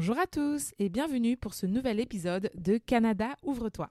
Bonjour à tous et bienvenue pour ce nouvel épisode de Canada Ouvre-toi.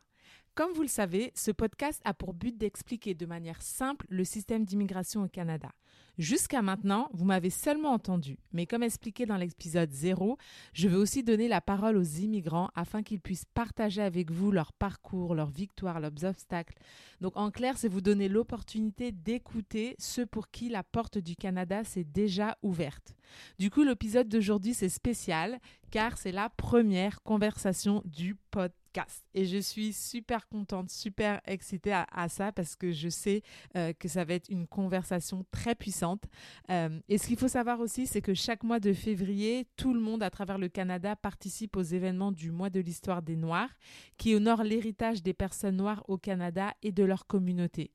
Comme vous le savez, ce podcast a pour but d'expliquer de manière simple le système d'immigration au Canada. Jusqu'à maintenant, vous m'avez seulement entendu, mais comme expliqué dans l'épisode 0, je veux aussi donner la parole aux immigrants afin qu'ils puissent partager avec vous leur parcours, leurs victoires, leurs obstacles. Donc en clair, c'est vous donner l'opportunité d'écouter ceux pour qui la porte du Canada s'est déjà ouverte. Du coup, l'épisode d'aujourd'hui, c'est spécial car c'est la première conversation du podcast et je suis super contente, super excitée à, ça parce que je sais euh, que ça va être une conversation très puissante. Euh, et ce qu'il faut savoir aussi, c'est que chaque mois de février, tout le monde à travers le Canada participe aux événements du mois de l'histoire des Noirs qui honore l'héritage des personnes noires au Canada et de leur communauté.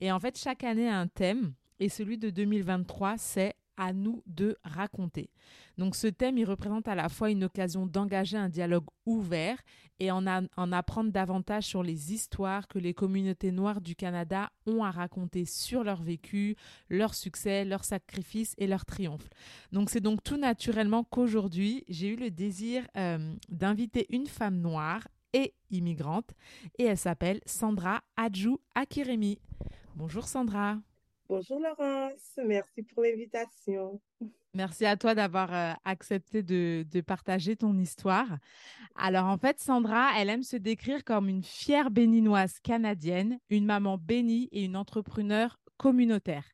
Et en fait, chaque année a un thème. Et celui de 2023, c'est à nous de raconter. Donc ce thème, il représente à la fois une occasion d'engager un dialogue ouvert et en, en, apprendre davantage sur les histoires que les communautés noires du Canada ont à raconter sur leur vécu, leur succès, leurs sacrifices et leurs triomphes. Donc c'est donc tout naturellement qu'aujourd'hui, j'ai eu le désir euh, d'inviter une femme noire et immigrante et elle s'appelle Sandra Adjou Akiremi. Bonjour Sandra. Bonjour Laurence, merci pour l'invitation. Merci à toi d'avoir euh, accepté de, partager ton histoire. Alors en fait, Sandra, elle aime se décrire comme une fière béninoise canadienne, une maman bénie et une entrepreneur communautaire.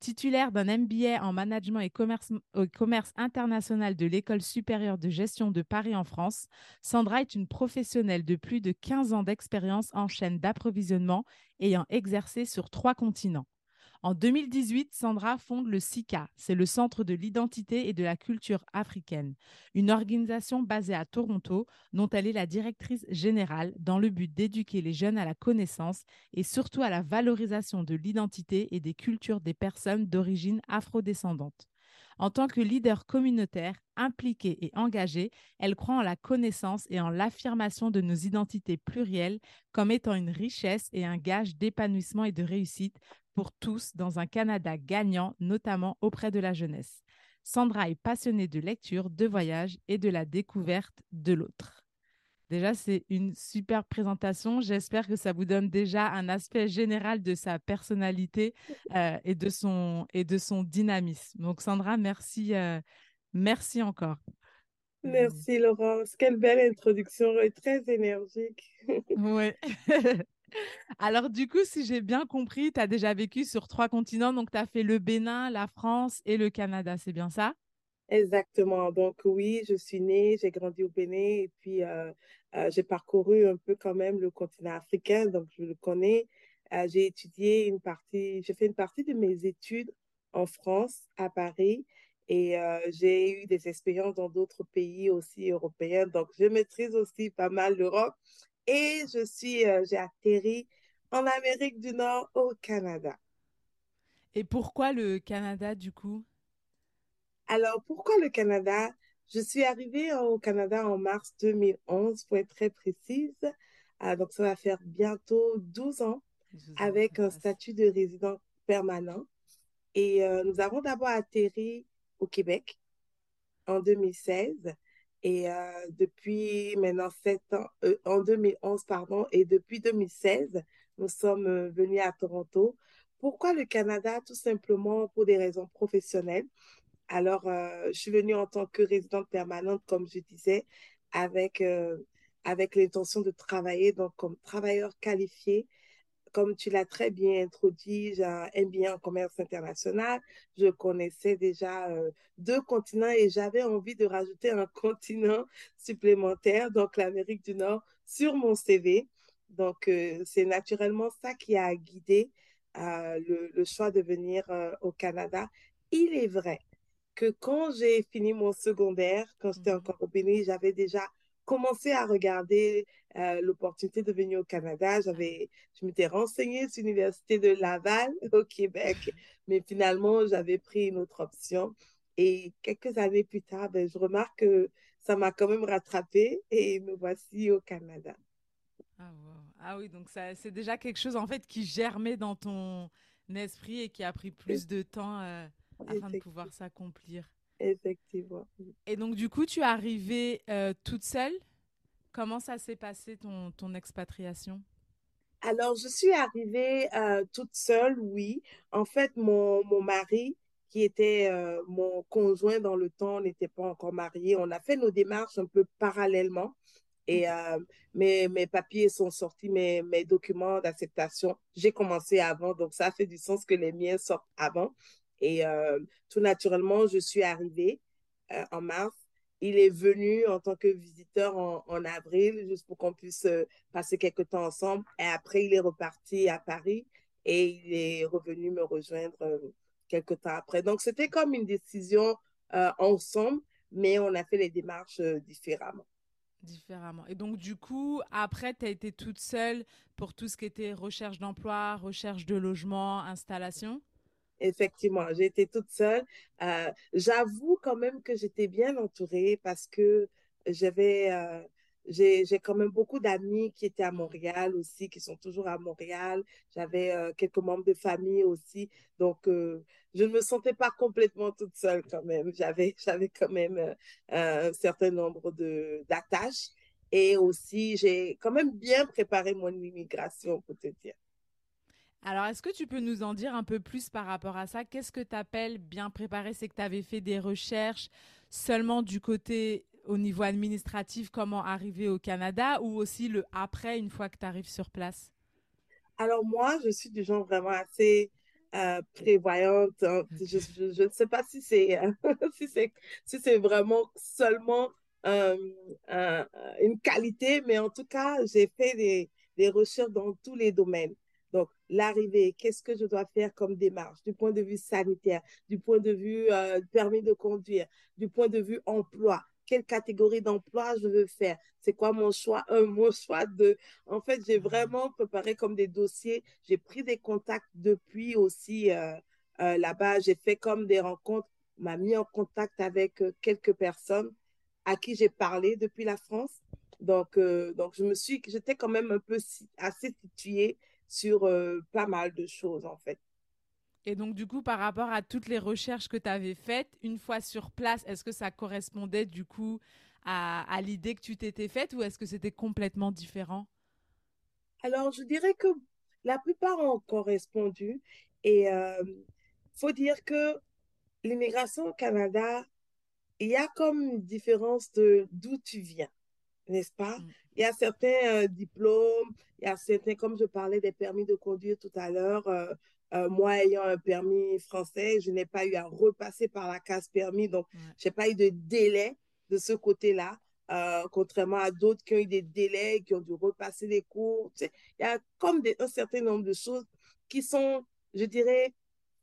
Titulaire d'un MBA en management et commerce, commerce international de l'École supérieure de gestion de Paris en France, Sandra est une professionnelle de plus de 15 ans d'expérience en chaîne d'approvisionnement ayant exercé sur trois continents. En 2018, Sandra fonde le SICA, c'est le Centre de l'identité et de la culture africaine, une organisation basée à Toronto dont elle est la directrice générale dans le but d'éduquer les jeunes à la connaissance et surtout à la valorisation de l'identité et des cultures des personnes d'origine afrodescendante. En tant que leader communautaire, impliquée et engagée, elle croit en la connaissance et en l'affirmation de nos identités plurielles comme étant une richesse et un gage d'épanouissement et de réussite pour tous dans un Canada gagnant, notamment auprès de la jeunesse. Sandra est passionnée de lecture, de voyage et de la découverte de l'autre. Déjà, c'est une super présentation. J'espère que ça vous donne déjà un aspect général de sa personnalité euh, et, de son, et de son dynamisme. Donc, Sandra, merci, euh, merci encore. Merci, Laurence. Quelle belle introduction et très énergique. oui. Alors, du coup, si j'ai bien compris, tu as déjà vécu sur trois continents. Donc, tu as fait le Bénin, la France et le Canada. C'est bien ça? Exactement. Donc, oui, je suis née, j'ai grandi au Bénin et puis euh, euh, j'ai parcouru un peu quand même le continent africain. Donc, je le connais. Euh, j'ai étudié une partie, j'ai fait une partie de mes études en France, à Paris. Et j'ai eu des expériences dans d'autres pays aussi européens. Donc, je maîtrise aussi pas mal l'Europe et je suis, euh, j'ai atterri en Amérique du Nord au Canada. Et pourquoi le Canada du coup? Alors, pourquoi le Canada? Je suis arrivée au Canada en mars 2011, pour être très précise. Ah, donc, ça va faire bientôt 12 ans avec un statut de résident permanent. Et euh, nous avons d'abord atterri au Québec en 2016 et euh, depuis maintenant sept ans, euh, en 2011, pardon, et depuis 2016, nous sommes euh, venus à Toronto. Pourquoi le Canada? Tout simplement pour des raisons professionnelles. Alors, je suis venue en tant que résidente permanente, comme je disais, avec, avec l'intention de travailler donc comme travailleur qualifié comme tu l'as très bien introduit, j'ai un MBA en commerce international. Je connaissais déjà euh, deux continents et j'avais envie de rajouter un continent supplémentaire, donc l'Amérique du Nord, sur mon CV. Donc, euh, c'est naturellement ça qui a guidé euh, le, choix de venir au Canada. Il est vrai que quand j'ai fini mon secondaire, quand j'étais mhm. encore au Bénin, j'avais déjà commencé à regarder euh, l'opportunité de venir au Canada? J'avais, je m'étais renseignée sur l'université de Laval au Québec, mais finalement, j'avais pris une autre option. Et quelques années plus tard, ben, je remarque que ça m'a quand même rattrapée et me voici au Canada. Ah, ah oui, donc ça, c'est déjà quelque chose en fait qui germait dans ton esprit et qui a pris plus de temps euh, afin de pouvoir s'accomplir. Effectivement. Et donc, du coup, tu es arrivée euh, toute seule. Comment ça s'est passé ton, ton expatriation? Alors, je suis arrivée euh, toute seule, oui. En fait, mon, mon mari, qui était euh, mon conjoint dans le temps, n'était pas encore marié. On a fait nos démarches un peu parallèlement. Et mes, mes, papiers sont sortis, mes, mes documents d'acceptation. J'ai commencé avant, donc ça fait du sens que les miens sortent avant. Et euh, tout naturellement, je suis arrivée euh, en mars. Il est venu en tant que visiteur en, avril, juste pour qu'on puisse euh, passer quelques temps ensemble. Et après, il est reparti à Paris et il est revenu me rejoindre quelques temps après. Donc, c'était comme une décision ensemble, mais on a fait les démarches différemment. Différemment. Et donc, du coup, après, tu as été toute seule pour tout ce qui était recherche d'emploi, recherche de logement, installation? Effectivement, j'ai été toute seule. Euh, j'avoue quand même que j'étais bien entourée parce que j'avais, euh, j'ai, quand même beaucoup d'amis qui étaient à Montréal aussi, qui sont toujours à Montréal. J'avais euh, quelques membres de famille aussi. Donc, je ne me sentais pas complètement toute seule quand même. J'avais, quand même un certain nombre d'attaches. Et aussi, j'ai quand même bien préparé mon immigration, pour te dire. Alors, est-ce que tu peux nous en dire un peu plus par rapport à ça? Qu'est-ce que tu appelles bien préparé? C'est que tu avais fait des recherches seulement du côté au niveau administratif, comment arriver au Canada, ou aussi le après, une fois que tu arrives sur place? Alors, moi, je suis du genre vraiment assez euh, prévoyante. Hein. Je, ne sais pas si c'est si si c'est vraiment seulement euh, une qualité, mais en tout cas, j'ai fait des, des recherches dans tous les domaines. L'arrivée, qu'est-ce que je dois faire comme démarche du point de vue sanitaire, du point de vue euh, permis de conduire, du point de vue emploi, quelle catégorie d'emploi je veux faire, c'est quoi mon choix un, mon choix deux. En fait, j'ai vraiment préparé comme des dossiers, j'ai pris des contacts depuis aussi euh, euh, là-bas, j'ai fait comme des rencontres, m'a mis en contact avec quelques personnes à qui j'ai parlé depuis la France. Donc, donc je me suis, j'étais quand même un peu assez située sur euh, pas mal de choses en fait. Et donc, du coup, par rapport à toutes les recherches que tu avais faites, une fois sur place, est-ce que ça correspondait du coup à, à l'idée que tu t'étais faite ou est-ce que c'était complètement différent? Alors, je dirais que la plupart ont correspondu. Et il euh, faut dire que l'immigration au Canada, il y a comme une différence de d'où tu viens, n'est-ce pas? Mm. Il y a certains euh, diplômes, il y a certains, comme je parlais des permis de conduire tout à l'heure, euh, euh, moi ayant un permis français, je n'ai pas eu à repasser par la case permis, donc je n'ai pas eu de délai de ce côté-là, contrairement à d'autres qui ont eu des délais, qui ont dû repasser les cours. il y a comme un certain nombre de choses qui sont, je dirais,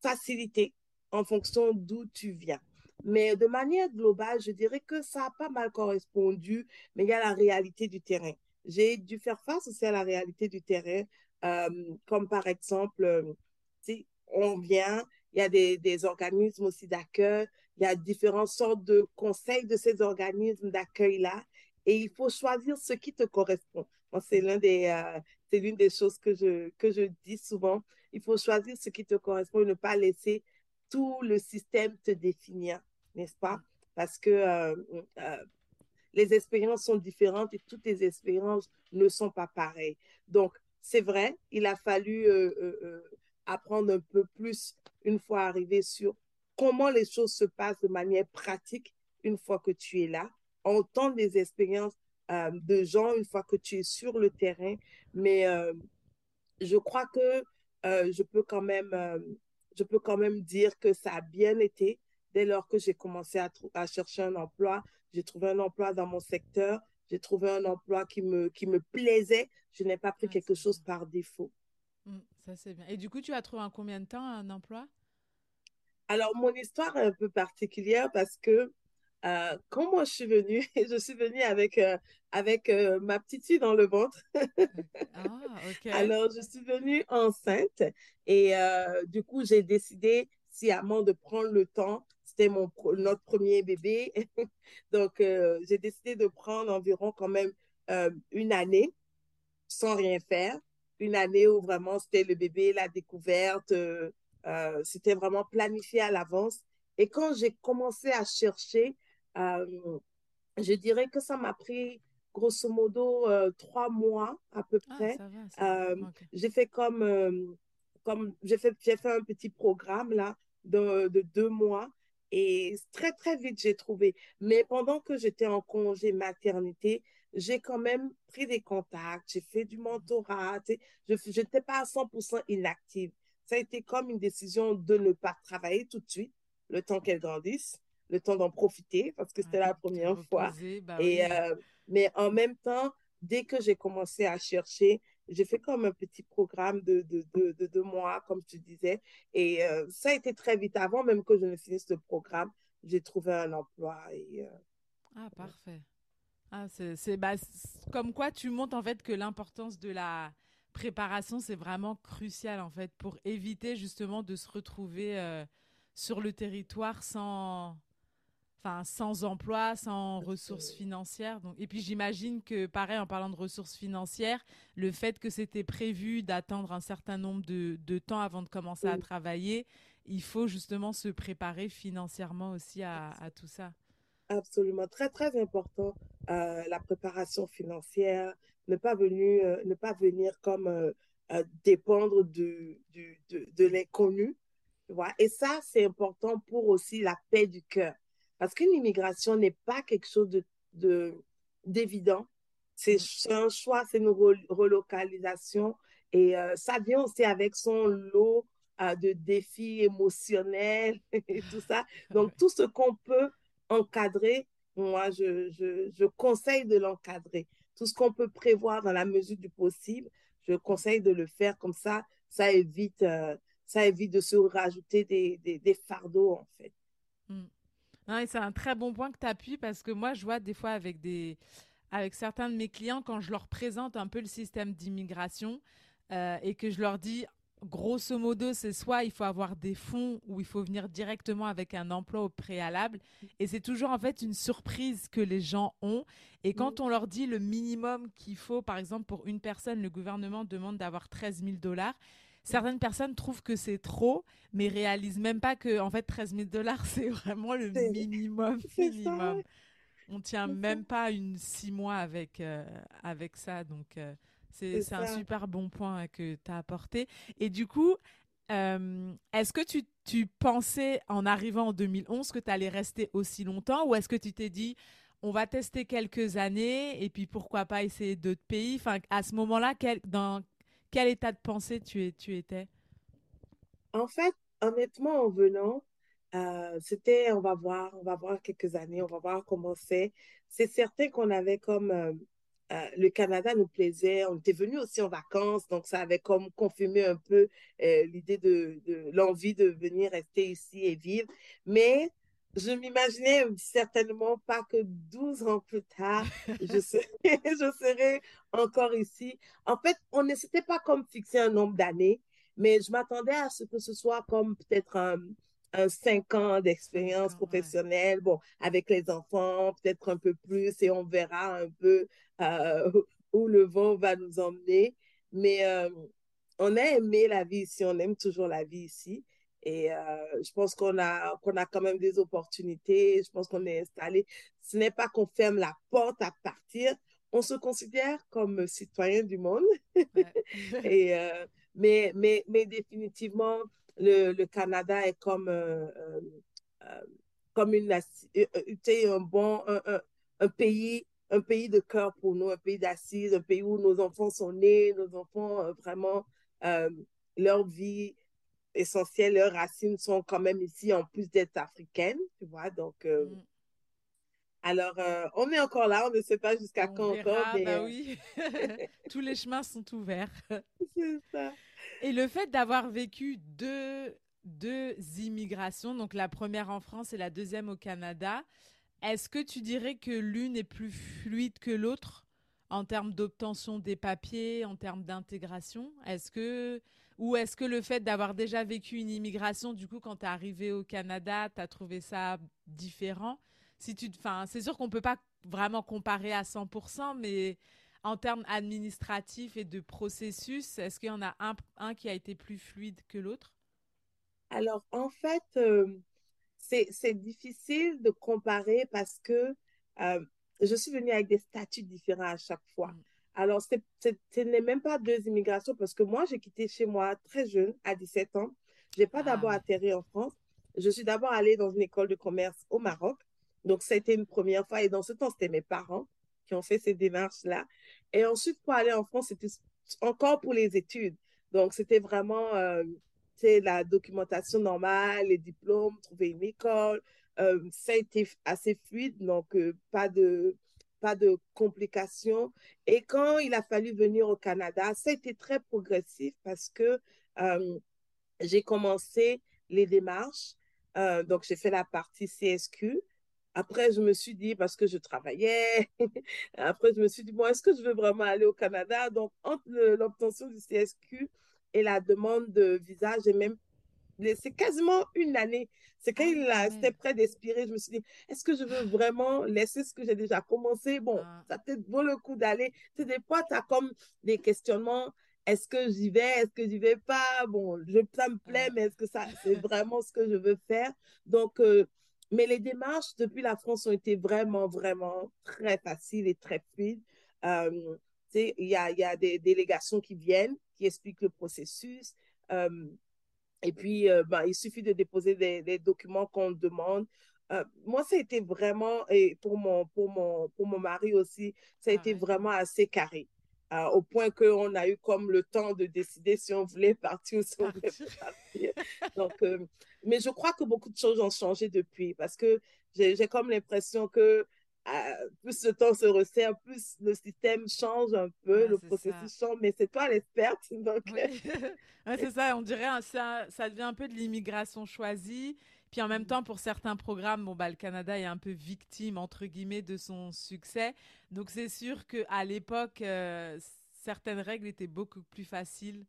facilitées en fonction d'où tu viens. Mais de manière globale, je dirais que ça a pas mal correspondu, mais il y a la réalité du terrain. J'ai dû faire face aussi à la réalité du terrain, euh, comme par exemple, euh, si on vient, il y a des, organismes aussi d'accueil, il y a différentes sortes de conseils de ces organismes d'accueil-là, et il faut choisir ce qui te correspond. euh, c'est l'une des choses que je, que je dis souvent. Il faut choisir ce qui te correspond et ne pas laisser tout le système te définir n'est-ce pas? Parce que euh, euh, les expériences sont différentes et toutes les expériences ne sont pas pareilles. Donc, c'est vrai, il a fallu euh, apprendre un peu plus une fois arrivé sur comment les choses se passent de manière pratique une fois que tu es là, entendre des expériences de gens une fois que tu es sur le terrain. Mais je crois que je peux quand même, je peux quand même dire que ça a bien été dès lors que j'ai commencé à, à, chercher un emploi, j'ai trouvé un emploi dans mon secteur, j'ai trouvé un emploi qui me, qui me plaisait. Je n'ai pas pris ah, quelque chose par défaut. Mmh, ça, c'est bien. Et du coup, tu as trouvé en combien de temps un emploi? Alors, mon histoire est un peu particulière parce que euh, quand moi je suis venue, je suis venue avec, euh, avec euh, ma petite fille dans le ventre. ah, ok. Alors, je suis venue enceinte et du coup, j'ai décidé sciemment de prendre le temps. C'était mon, notre premier bébé. Donc, j'ai décidé de prendre environ quand même une année sans rien faire. Une année où vraiment c'était le bébé, la découverte. c'était vraiment planifié à l'avance. Et quand j'ai commencé à chercher, euh, je dirais que ça m'a pris grosso modo euh, trois mois à peu ah, près. Euh, j'ai fait comme, comme j'ai fait, j'ai fait un petit programme là de, de deux mois et très très vite j'ai trouvé. Mais pendant que j'étais en congé maternité, j'ai quand même pris des contacts, j'ai fait du mentorat, je n'étais pas à 100% inactive. Ça a été comme une décision de ne pas travailler tout de suite, le temps qu'elle grandisse le temps d'en profiter parce que c'était la première fois. Bah et, euh, mais en même temps, dès que j'ai commencé à chercher, j'ai fait comme un petit programme de, de, de, deux mois, comme tu disais. Et euh, ça a été très vite. Avant même que je ne finisse le programme, j'ai trouvé un emploi. Et, euh, ah, parfait. Ah, c'est bah, comme quoi tu montres en fait que l'importance de la préparation, c'est vraiment crucial en fait pour éviter justement de se retrouver sur le territoire sans, enfin sans emploi, sans ressources financières. Donc, et puis j'imagine que, pareil, en parlant de ressources financières, le fait que c'était prévu d'attendre un certain nombre de, de, temps avant de commencer à travailler, il faut justement se préparer financièrement aussi à, à tout ça. Absolument, très très important euh, la préparation financière, ne pas venir, euh, ne pas venir comme euh, dépendre de, de, de, de l'inconnu. Et ça, c'est important pour aussi la paix du cœur. Parce qu'une immigration n'est pas quelque chose de, d'évident. C'est mm. un choix, c'est une relocalisation. Et euh, ça vient aussi avec son lot euh, de défis émotionnels et tout ça. Donc, tout ce qu'on peut encadrer, moi, je, je, conseille de l'encadrer. Tout ce qu'on peut prévoir dans la mesure du possible, je conseille de le faire comme ça. Ça évite, euh, ça évite de se rajouter des, des, fardeaux, en fait. Mm c'est un très bon point que tu appuies parce que moi, je vois des fois avec, des, avec certains de mes clients, quand je leur présente un peu le système d'immigration euh, et que je leur dis, grosso modo, c'est soit il faut avoir des fonds ou il faut venir directement avec un emploi au préalable. Et c'est toujours en fait une surprise que les gens ont. Et quand on leur dit le minimum qu'il faut, par exemple, pour une personne, le gouvernement demande d'avoir 13 000 dollars certaines personnes trouvent que c'est trop, mais réalisent même pas que en fait 13 000 dollars c'est vraiment le minimum minimum. On tient même pas une six mois avec euh, avec ça, donc euh, c'est un super bon point que tu as apporté. Et du coup, euh, est-ce que tu, tu, pensais en arrivant en 2011 que tu allais rester aussi longtemps ou est-ce que tu t'es dit on va tester quelques années et puis pourquoi pas essayer d'autres pays? Enfin, À ce moment-là, dans quel état de pensée tu, tu étais? En fait, honnêtement, en venant, euh, c'était on va voir, on va voir quelques années, on va voir comment c'est. C'est certain qu'on avait comme euh, euh, le Canada nous plaisait, on était venu aussi en vacances, donc ça avait comme confirmé un peu l'idée de, de l'envie de venir rester ici et vivre. Mais je m'imaginais certainement pas que 12 ans plus tard, je, serais, je serais encore ici. En fait, on ne s'était pas comme fixé un nombre d'années, mais je m'attendais à ce que ce soit comme peut-être un, un 5 ans d'expérience professionnelle, bon, avec les enfants, peut-être un peu plus, et on verra un peu euh, où le vent va nous emmener. Mais euh, on a aimé la vie ici, on aime toujours la vie ici. Et euh, je pense qu'on a, qu'on a quand même des opportunités. Je pense qu'on est installé. Ce n'est pas qu'on ferme la porte à partir. On se considère comme citoyen du monde. Et, euh, mais, mais, mais définitivement, le, le Canada est comme, euh, comme une, un bon un, un, pays un pays de cœur pour nous, un pays d'assises, un pays où nos enfants sont nés, nos enfants vraiment leur vie essentielles, leurs racines sont quand même ici, en plus d'être africaines, tu vois. Donc, euh, mm. alors, euh, on est encore là, on ne sait pas jusqu'à quand encore. Mais, bah oui, tous les chemins sont ouverts. C'est ça. Et le fait d'avoir vécu deux, deux immigrations, donc la première en France et la deuxième au Canada. Est-ce que tu dirais que l'une est plus fluide que l'autre en termes d'obtention des papiers, en termes d'intégration? Est-ce que ou est-ce que le fait d'avoir déjà vécu une immigration, du coup, quand tu es arrivé au Canada, tu as trouvé ça différent? Si tu, C'est sûr qu'on ne peut pas vraiment comparer à 100%, mais en termes administratifs et de processus, est-ce qu'il y en a un, un qui a été plus fluide que l'autre? Alors, en fait, euh, c'est difficile de comparer parce que euh, je suis venue avec des statuts différents à chaque fois. Mm. Alors, ce n'est même pas deux immigrations parce que moi, j'ai quitté chez moi très jeune, à 17 ans. Je n'ai pas ah d'abord atterri en France. Je suis d'abord allée dans une école de commerce au Maroc. Donc, ça a été une première fois. Et dans ce temps, c'était mes parents qui ont fait ces démarches-là. Et ensuite, pour aller en France, c'était encore pour les études. Donc, c'était vraiment euh, la documentation normale, les diplômes, trouver une école. Euh, ça a été assez fluide, donc euh, pas de pas de complications. Et quand il a fallu venir au Canada, ça a été très progressif parce que euh, j'ai commencé les démarches. donc, j'ai fait la partie CSQ. Après, je me suis dit, parce que je travaillais, après, je me suis dit, bon, est-ce que je veux vraiment aller au Canada? Donc, entre l'obtention du CSQ et la demande de visa, j'ai même c'est quasiment une année. C'est quand ah, il était prêt d'expirer, je me suis dit, est-ce que je veux vraiment laisser ce que j'ai déjà commencé? Bon, ah. ça peut-être vaut le coup d'aller. Tu sais, des fois, tu as comme des questionnements. Est-ce que j'y vais? Est-ce que j'y vais pas? Bon, je, ça me plaît, mais est-ce que ça, c'est vraiment ce que je veux faire? Donc, euh, mais les démarches depuis la France ont été vraiment, vraiment très faciles et très fluides. Euh, il y a, y a, des délégations qui viennent, qui expliquent le processus. Euh, et puis, euh, ben, il suffit de déposer des, documents qu'on demande. moi, ça a été vraiment, et pour mon, pour mon, pour mon mari aussi, ça a été vraiment assez carré. au point qu'on a eu comme le temps de décider si on voulait partir ou si on voulait partir. Donc, mais je crois que beaucoup de choses ont changé depuis parce que j'ai comme l'impression que euh, plus le temps se resserre, plus le système change un peu, le processus change, mais c'est toi l'experte. Donc... c'est ça, on dirait ça, ça devient un peu de l'immigration choisie. Puis en même mm. temps, pour certains programmes, bon, bah, le Canada est un peu victime, entre guillemets, de son succès. Donc c'est sûr qu'à l'époque, euh, certaines règles étaient beaucoup plus faciles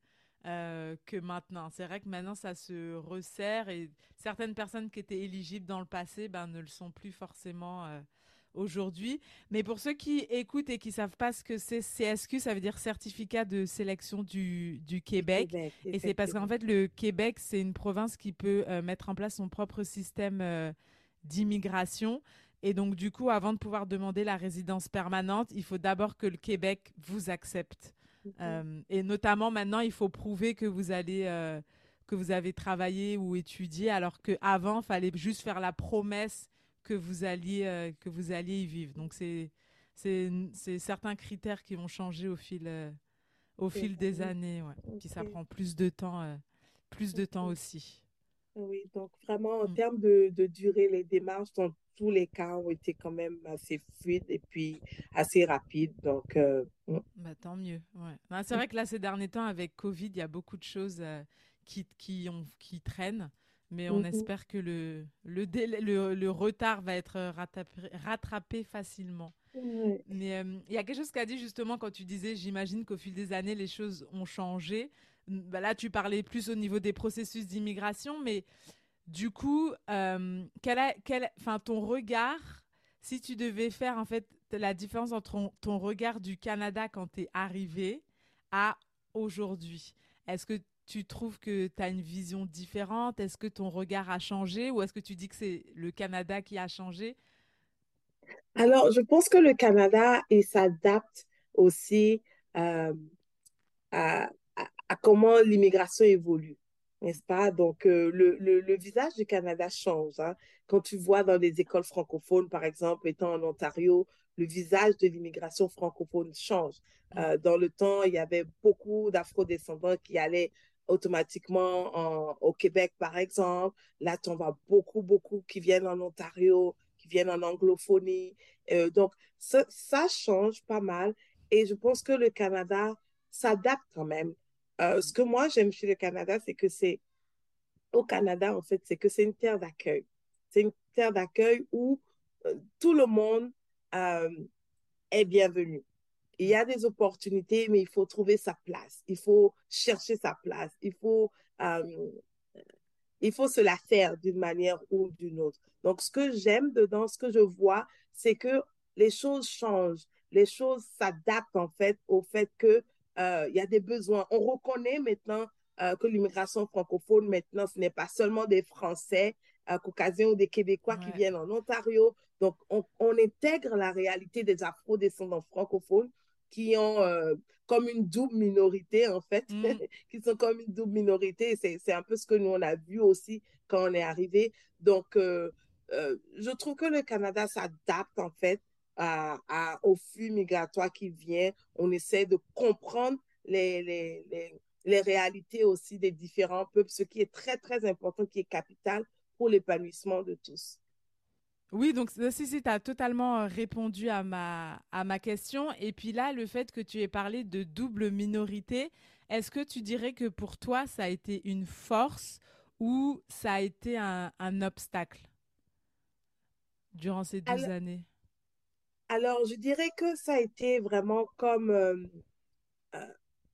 euh, que maintenant. C'est vrai que maintenant ça se resserre et certaines personnes qui étaient éligibles dans le passé ben, ne le sont plus forcément euh, aujourd'hui. Mais pour ceux qui écoutent et qui savent pas ce que c'est CSQ, ça veut dire certificat de sélection du, du Québec. et c'est parce qu'en fait le Québec c'est une province qui peut euh, mettre en place son propre système d'immigration. Et donc, du coup, avant de pouvoir demander la résidence permanente, il faut d'abord que le Québec vous accepte. Euh, et notamment maintenant, il faut prouver que vous allez euh, que vous avez travaillé ou étudié, alors qu'avant, il fallait juste faire la promesse que vous alliez euh, que vous alliez y vivre. Donc c'est certains critères qui vont changer au fil au fil des années, ouais. Puis ça prend plus de temps plus de temps aussi. Oui, donc vraiment en mm. termes de, de durée, les démarches dans tous les cas ont été quand même assez fluides et puis assez rapides. Donc, euh, mm. bah, tant mieux. Ouais. Bah, c'est vrai que là, ces derniers temps, avec Covid, il y a beaucoup de choses euh, qui, qui, ont, qui traînent. Mais on mm-hmm. espère que le, le, le, le, retard va être rattrapé, rattrapé facilement. Mais euh, il y a quelque chose qu'a dit justement quand tu disais, j'imagine qu'au fil des années, les choses ont changé. Bah, là, tu parlais plus au niveau des processus d'immigration, mais du coup, euh, quel, quel, ton regard, si tu devais faire en fait la différence entre ton, regard du Canada quand tu es arrivé à aujourd'hui, est-ce que tu trouves que tu as une vision différente? Est-ce que ton regard a changé ou est-ce que tu dis que c'est le Canada qui a changé? Alors, je pense que le Canada, il s'adapte aussi euh, à, à comment l'immigration évolue, n'est-ce pas? Donc, euh, le, le, visage du Canada change. Hein. Quand tu vois dans les écoles francophones, par exemple, étant en Ontario, le visage de l'immigration francophone change. Mm. Euh, dans le temps, il y avait beaucoup d'afro-descendants qui allaient automatiquement en, au Québec, par exemple. Là, en vois beaucoup, beaucoup qui viennent en Ontario, qui viennent en anglophonie. Euh, donc, ça, change pas mal. Et je pense que le Canada s'adapte quand même euh, ce que moi j'aime chez le Canada, c'est que c'est au Canada, en fait, c'est que c'est une terre d'accueil. C'est une terre d'accueil où euh, tout le monde est bienvenu. Il y a des opportunités, mais il faut trouver sa place. Il faut chercher sa place. Il faut, euh, il faut se la faire d'une manière ou d'une autre. Donc, ce que j'aime dedans, ce que je vois, c'est que les choses changent. Les choses s'adaptent, en fait, au fait que il y a des besoins. On reconnaît maintenant euh, que l'immigration francophone, maintenant, ce n'est pas seulement des Français, euh, caucasiens ou des Québécois qui viennent en Ontario. Donc, on, intègre la réalité des afro-descendants francophones qui ont euh, comme une double minorité, en fait, mm. qui sont comme une double minorité. C'est un peu ce que nous, on a vu aussi quand on est arrivé. Donc, je trouve que le Canada s'adapte, en fait, à, au flux migratoire qui vient. On essaie de comprendre les, les, les, les réalités aussi des différents peuples, ce qui est très, très important, qui est capital pour l'épanouissement de tous. Oui, donc si, si, tu as totalement euh, répondu à ma, à ma question. Et puis là, le fait que tu aies parlé de double minorité, est-ce que tu dirais que pour toi, ça a été une force ou ça a été un, un obstacle durant ces 12 années? Alors, je dirais que ça a été vraiment comme euh, euh,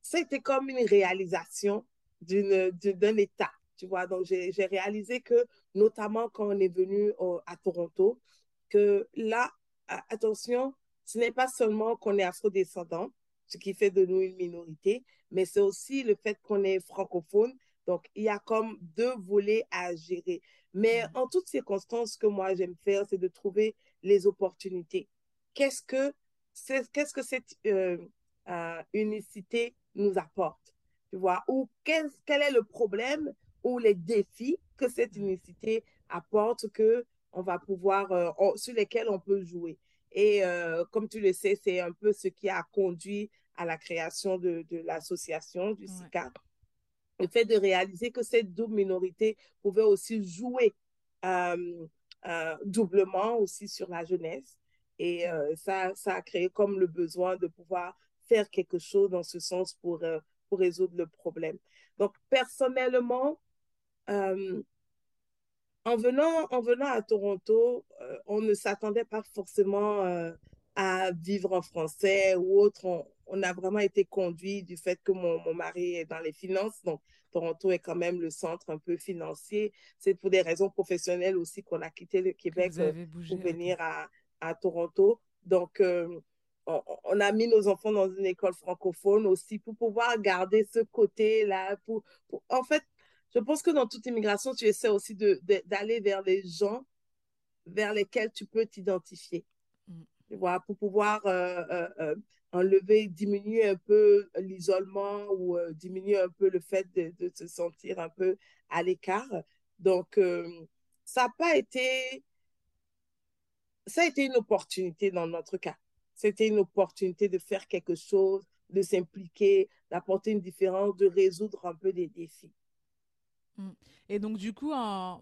c'était comme une réalisation d'un état, tu vois. Donc, j'ai réalisé que, notamment quand on est venu à Toronto, que là, attention, ce n'est pas seulement qu'on est afro-descendant, ce qui fait de nous une minorité, mais c'est aussi le fait qu'on est francophone. Donc, il y a comme deux volets à gérer. Mais mm. en toutes circonstances, ce que moi j'aime faire, c'est de trouver les opportunités. Qu'est-ce que, qu'est-ce que cette euh, euh, unicité nous apporte, tu vois, ou quel est le problème ou les défis que cette mm. unicité apporte que on va pouvoir, euh, sur lesquels on peut jouer. Et euh, comme tu le sais, c'est un peu ce qui a conduit à la création de, de l'association du SICA. Le fait de réaliser que cette double minorité pouvait aussi jouer euh, doublement aussi sur la jeunesse. Et ça, ça a créé comme le besoin de pouvoir faire quelque chose dans ce sens pour, pour résoudre le problème. Donc, personnellement, euh, en, venant, en venant à Toronto, euh, on ne s'attendait pas forcément à vivre en français ou autre. On, a vraiment été conduit du fait que mon, mon, mari est dans les finances. Donc, Toronto est quand même le centre un peu financier. C'est pour des raisons professionnelles aussi qu'on a quitté le Québec pour venir à, à, Toronto. Donc, on, a mis nos enfants dans une école francophone aussi pour pouvoir garder ce côté-là. Pour, En fait, je pense que dans toute immigration, tu essaies aussi d'aller vers les gens vers lesquels tu peux t'identifier. Mm. Tu vois, pour pouvoir euh, euh, euh, enlever, diminuer un peu l'isolement ou diminuer un peu le fait de, de, se sentir un peu à l'écart. Donc, ça n'a pas été... Ça a été une opportunité dans notre cas. C'était une opportunité de faire quelque chose, de s'impliquer, d'apporter une différence, de résoudre un peu des défis. Mm. Et donc, du coup,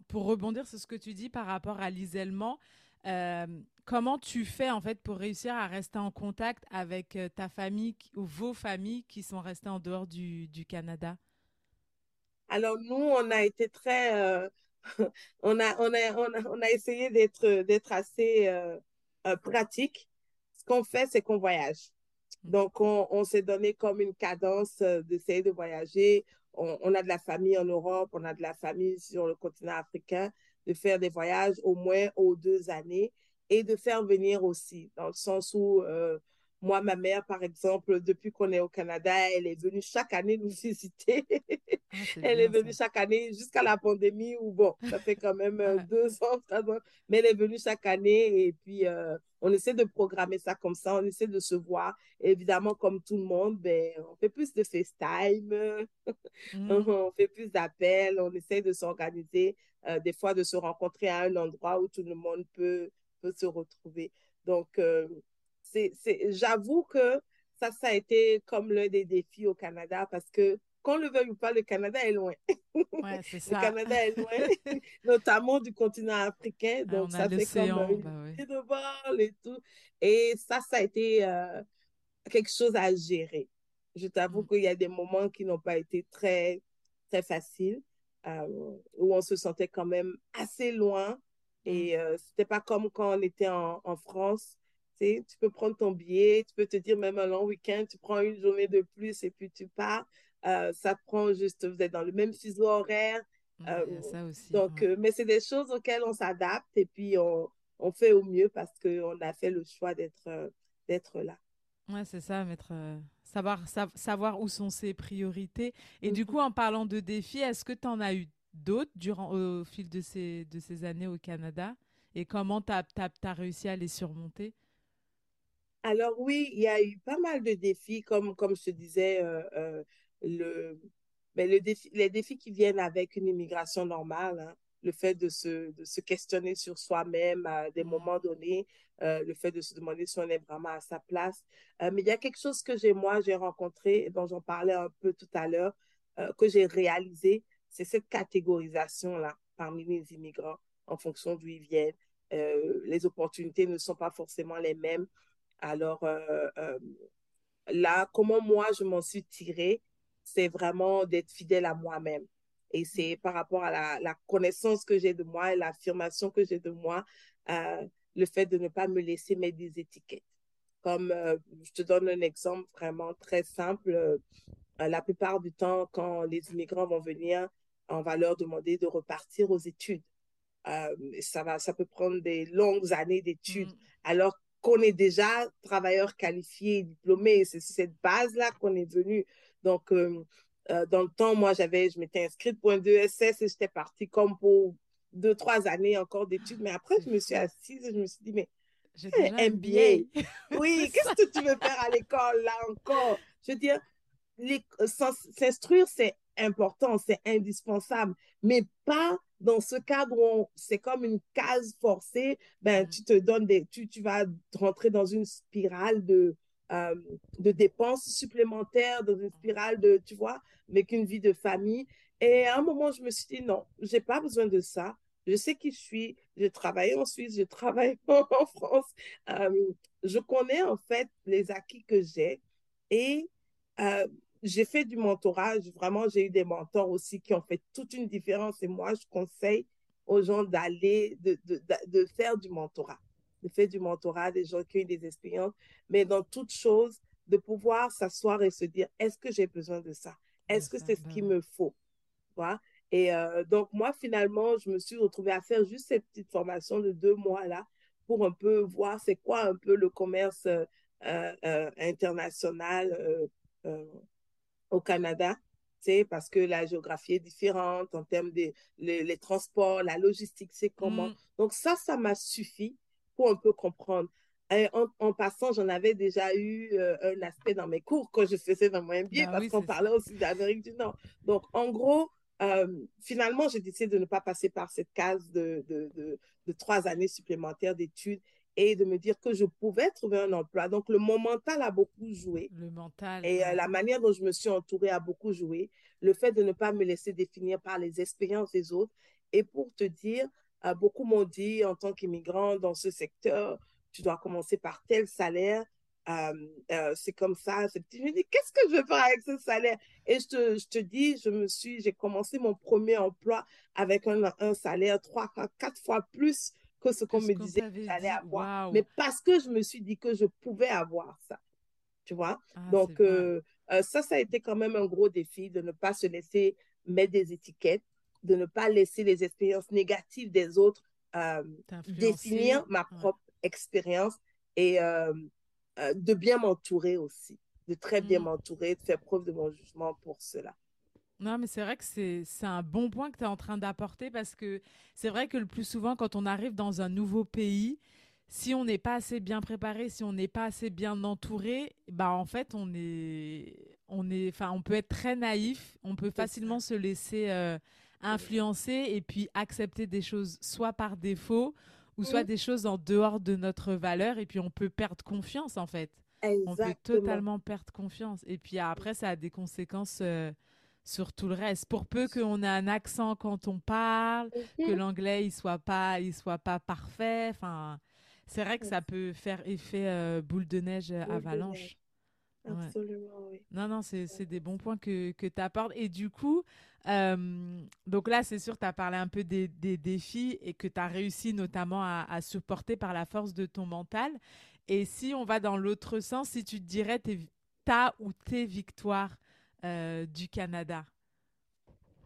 pour rebondir sur ce que tu dis par rapport à l'isolement, euh, comment tu fais en fait pour réussir à rester en contact avec euh, ta famille ou vos familles qui sont restées en dehors du, Canada? Alors, nous, on a été très. Euh, on, a, on, a, on, a, essayé d'être assez pratique qu'on fait, c'est qu'on voyage. Mm. Donc, on, s'est donné comme une cadence euh, d'essayer de voyager. On, a de la famille en Europe, on a de la famille sur le continent africain, de faire des voyages au moins aux deux années et de faire venir aussi, dans le sens où euh, moi, ma mère, par exemple, depuis qu'on est au Canada, elle est venue chaque année nous visiter. Ah, elle est venue chaque année jusqu'à la pandémie, où bon, ça fait quand même euh, deux ans, trois ans, mais elle est venue chaque année et puis euh, on essaie de programmer ça comme ça, on essaie de se voir. évidemment, comme tout le monde, ben, on fait plus de FaceTime, mmh. on fait plus d'appels, on essaie de s'organiser, euh, des fois de se rencontrer à un endroit où tout le monde peut, peut se retrouver. Donc, c'est, j'avoue que ça, ça a été comme l'un des défis au Canada parce que, qu'on le veuille ou pas, le Canada est loin. Ouais, c'est ça. le Canada est loin, notamment du continent africain. Ah, donc, ça fait comme une bah de vol et tout. Et ça, ça a été euh, quelque chose à gérer. Je t'avoue mm. qu'il y a des moments qui n'ont pas été très, très faciles. où on se sentait quand même assez loin. Et ce mm. c'était pas comme quand on était en, en France. Tu peux prendre ton billet, tu peux te dire même un long week-end, tu prends une journée de plus et puis tu pars. ça prend juste, vous êtes dans le même fuseau horaire. ça aussi. Donc, mais c'est des choses auxquelles on s'adapte et puis on, on fait au mieux parce qu'on a fait le choix d'être d'être là. Ouais, c'est ça, mettre, euh, savoir, savoir où sont ses priorités. Et du mhm. coup, en parlant de défis, est-ce que tu en as eu d'autres durant au fil de ces, de ces années au Canada? Et comment tu as, as, réussi à les surmonter? Alors oui, il y a eu pas mal de défis, comme, comme je disais, euh, euh, le, ben, le défi, les défis qui viennent avec une immigration normale. Hein le fait de se, de se questionner sur soi-même à des moments donnés, euh, le fait de se demander si on est vraiment à sa place. Mais il y a quelque chose que j'ai, moi, j'ai rencontré, dont j'en parlais un peu tout à l'heure, que j'ai réalisé, c'est cette catégorisation-là parmi les immigrants en fonction d'où ils viennent. les opportunités ne sont pas forcément les mêmes. Alors là, comment moi, je m'en suis tirée, c'est vraiment d'être fidèle à moi-même et c'est par rapport à la, connaissance que j'ai de moi et l'affirmation que j'ai de moi, euh, le fait de ne pas me laisser mettre des étiquettes. Comme euh, je te donne un exemple vraiment très simple. Euh, la plupart du temps, quand les immigrants vont venir, on va leur demander de repartir aux études. ça, va, ça peut prendre des longues années d'études. Mm. Alors qu'on est déjà travailleur qualifié, diplômé, c'est cette base-là qu'on est venu. Donc, euh, dans le temps, moi, j'avais, je m'étais inscrite pour un 2SS et j'étais partie comme pour deux, trois années encore d'études. Mais après, je me suis assise et je me suis dit, mais j'ai un MBA. oui, qu'est-ce que tu veux faire à l'école là encore? Je veux dire, s'instruire, c'est important, c'est indispensable, mais pas dans ce cadre où c'est comme une case forcée, ben, mm. tu te donnes des, tu, tu vas rentrer dans une spirale de, euh, de dépenses supplémentaires, dans une spirale de, tu vois, avec une vie de famille. Et à un moment, je me suis dit, non, j'ai pas besoin de ça. Je sais qui je suis. J'ai travaillé en Suisse, je travaille en France. Euh, je connais en fait les acquis que j'ai et euh, j'ai fait du mentorat. Vraiment, j'ai eu des mentors aussi qui ont fait toute une différence. Et moi, je conseille aux gens d'aller, de, de, de faire du mentorat de faire du mentorat, des gens qui ont des expériences, mais dans toute chose, de pouvoir s'asseoir et se dire, est-ce que j'ai besoin de ça? Est-ce que c'est ce qu'il me faut? Voilà. Et euh, donc, moi, finalement, je me suis retrouvée à faire juste cette petite formation de deux mois-là pour un peu voir c'est quoi un peu le commerce euh, euh, international au Canada. Parce que la géographie est différente en termes de les, transports, la logistique, c'est comment. Mm. Donc ça, ça m'a suffi pour un peu comprendre. en, passant, j'en avais déjà eu euh, un aspect dans mes cours quand je faisais dans mon MBA bah parce qu'on parlait aussi d'Amérique du Nord. Donc, en gros, euh, finalement, j'ai décidé de ne pas passer par cette case de, de, de, trois années supplémentaires d'études et de me dire que je pouvais trouver un emploi. Donc, le, mon mental a beaucoup joué. Le mental. Et euh, la manière dont je me suis entourée a beaucoup joué. Le fait de ne pas me laisser définir par les expériences des autres. Et pour te dire, euh, beaucoup m'ont dit, en tant qu'immigrant dans ce secteur, tu dois commencer par tel salaire. Euh, c'est comme ça. Je me dis, qu'est-ce que je vais faire avec ce salaire? Et je te, je te dis, je me suis, j'ai commencé mon premier emploi avec un, un salaire trois, quatre fois plus que ce qu'on me disait que j'allais avoir. Mais parce que je me suis dit que je pouvais avoir ça. Tu vois? Ah, Donc, ça, ça a été quand même un gros défi de ne pas se laisser mettre des étiquettes de ne pas laisser les expériences négatives des autres euh, définir ma propre expérience et euh, euh, de bien m'entourer aussi, de très bien mm. m'entourer, de faire preuve de mon jugement pour cela. Non, mais c'est vrai que c'est un bon point que tu es en train d'apporter parce que c'est vrai que le plus souvent, quand on arrive dans un nouveau pays, si on n'est pas assez bien préparé, si on n'est pas assez bien entouré, bah en fait on est, on est, enfin on peut être très naïf, on peut facilement se laisser influencer et puis accepter des choses soit par défaut ou soit des choses en dehors de notre valeur et puis on peut perdre confiance en fait. On peut totalement perdre confiance et puis après ça a des conséquences euh, sur tout le reste. Pour peu qu'on ait un accent quand on parle, que l'anglais il soit pas il soit pas parfait, enfin c'est vrai que ça peut faire effet euh, boule de neige avalanche. Absolument, oui. Non, non, c'est des bons points que, que tu apportes. Et du coup, euh, donc là, c'est sûr, tu as parlé un peu des, des, défis et que tu as réussi notamment à, à, supporter par la force de ton mental. Et si on va dans l'autre sens, si tu te dirais ta ou tes victoires euh, du Canada?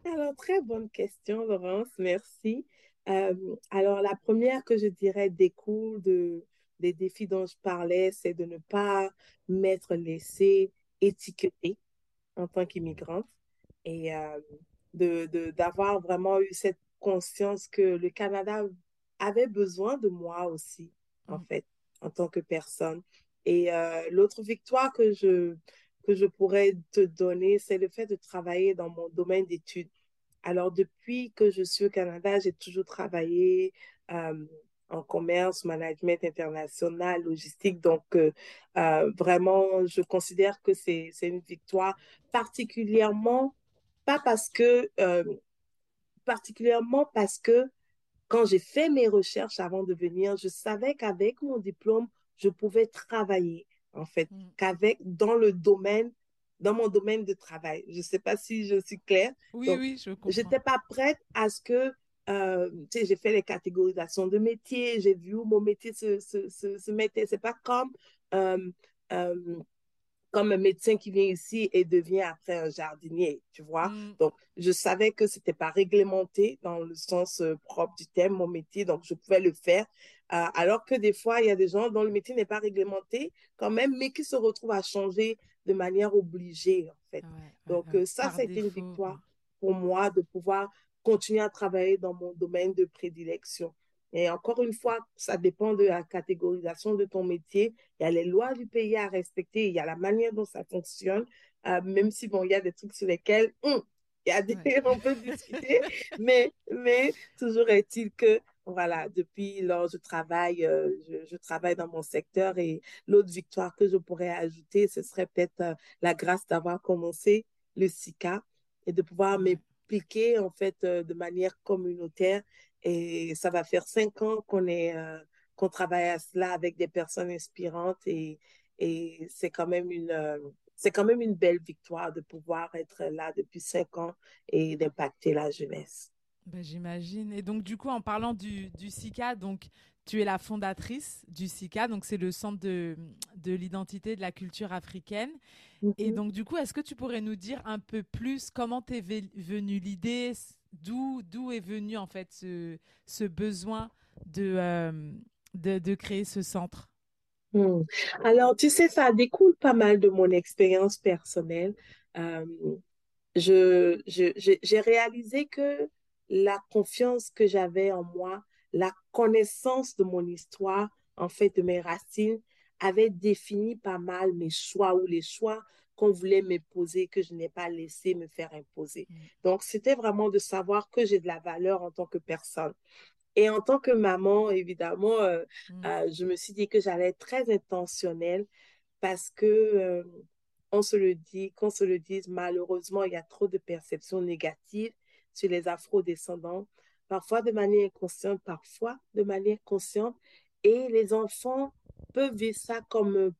Alors, très bonne question, Laurence. Merci. Euh, alors, la première que je dirais découle de, des défis dont je parlais, c'est de ne pas m'être laissé étiqueter en tant qu'immigrante et euh, de, d'avoir vraiment eu cette conscience que le Canada avait besoin de moi aussi, en mm. fait, en tant que personne. Et euh, l'autre victoire que je, que je pourrais te donner, c'est le fait de travailler dans mon domaine d'études. Alors, depuis que je suis au Canada, j'ai toujours travaillé euh, en commerce, management international, logistique. Donc, euh, vraiment, je considère que c'est une victoire particulièrement pas parce que, euh, particulièrement parce que quand j'ai fait mes recherches avant de venir, je savais qu'avec mon diplôme, je pouvais travailler, en fait, mm. qu'avec, dans le domaine, dans mon domaine de travail. Je ne sais pas si je suis claire. Oui, oui, je comprends. J'étais pas prête à ce que, euh, tu sais, j'ai fait les catégorisations de métiers, j'ai vu où mon métier se, se, se, se mettait. C'est pas comme, euh, comme un médecin qui vient ici et devient après un jardinier, tu vois? Mm. Donc, je savais que c'était pas réglementé dans le sens euh, propre du terme, mon métier, donc je pouvais le faire. Euh, alors que des fois, il y a des gens dont le métier n'est pas réglementé quand même, mais qui se retrouvent à changer de manière obligée, en fait. donc, euh, ça, c'était une victoire pour moi de pouvoir continuer à travailler dans mon domaine de prédilection. Et encore une fois, ça dépend de la catégorisation de ton métier. Il y a les lois du pays à respecter, il y a la manière dont ça fonctionne, euh, même si, bon, il y a des trucs sur lesquels hum, il y a des, on peut discuter, mais, mais toujours est-il que, voilà, depuis lors, je travaille, euh, je, travaille dans mon secteur et l'autre victoire que je pourrais ajouter, ce serait peut-être euh, la grâce d'avoir commencé le SICA et de pouvoir m'impliquer, en fait, de manière communautaire et ça va faire cinq ans qu'on est euh, qu'on travaille à cela avec des personnes inspirantes et, et c'est quand même une euh, c'est quand même une belle victoire de pouvoir être là depuis cinq ans et d'impacter la jeunesse. Ben, J'imagine. Et donc, du coup, en parlant du, du SICA, donc, tu es la fondatrice du SICA, donc c'est le centre de, de l'identité de la culture africaine. Et mm-hmm. donc, du coup, est-ce que tu pourrais nous dire un peu plus comment t'es venue l'idée, d'où d'où est venu en fait ce, ce besoin de, euh, de, créer ce centre? Hmm. Alors, tu sais, ça découle pas mal de mon expérience personnelle. Euh, je, j'ai réalisé que la confiance que j'avais en moi, la connaissance de mon histoire, en fait, de mes racines, avait défini pas mal mes choix ou les choix qu'on voulait m'imposer, que je n'ai pas laissé me faire imposer. Mm. Donc, c'était vraiment de savoir que j'ai de la valeur en tant que personne. Et en tant que maman, évidemment, euh, mm. euh, je me suis dit que j'allais être très intentionnelle parce que, euh, on se le dit, qu'on se le dise, malheureusement, il y a trop de perceptions négatives sur les afro-descendants, parfois de manière inconsciente, parfois de manière consciente. Et les enfants peuvent vivre ça comme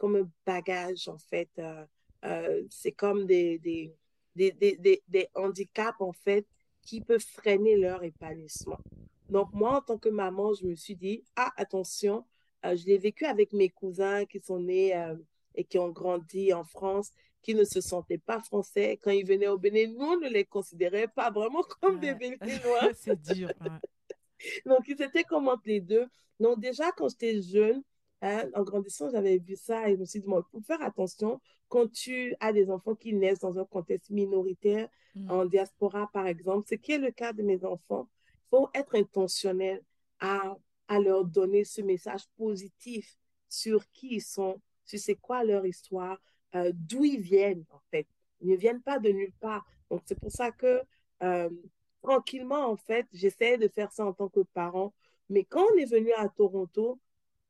comme un bagage, en fait. Euh, euh, c'est comme des, des, des, des, des handicaps, en fait, qui peuvent freiner leur épanouissement. Donc, moi, en tant que maman, je me suis dit, ah, attention, euh, je l'ai vécu avec mes cousins qui sont nés et qui ont grandi en France, qui ne se sentaient pas français. Quand ils venaient au Bénin, nous, on ne les considérait pas vraiment comme des Béninois. C'est dur. Donc, ils étaient comme entre les deux. Donc, déjà, quand j'étais jeune, Hein, en grandissant, j'avais vu ça et je me suis dit, il faut faire attention quand tu as des enfants qui naissent dans un contexte minoritaire, mm. en diaspora par exemple, ce qui est le cas de mes enfants, il faut être intentionnel à, à leur donner ce message positif sur qui ils sont, sur c'est quoi leur histoire, euh, d'où ils viennent en fait. Ils ne viennent pas de nulle part. Donc c'est pour ça que euh, tranquillement en fait, j'essaie de faire ça en tant que parent. Mais quand on est venu à Toronto,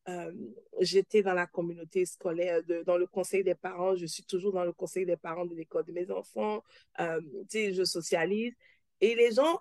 euh, j'étais dans la communauté scolaire, de, dans le conseil des parents. Je suis toujours dans le conseil des parents de l'école de mes enfants. Euh, je socialise. Et les gens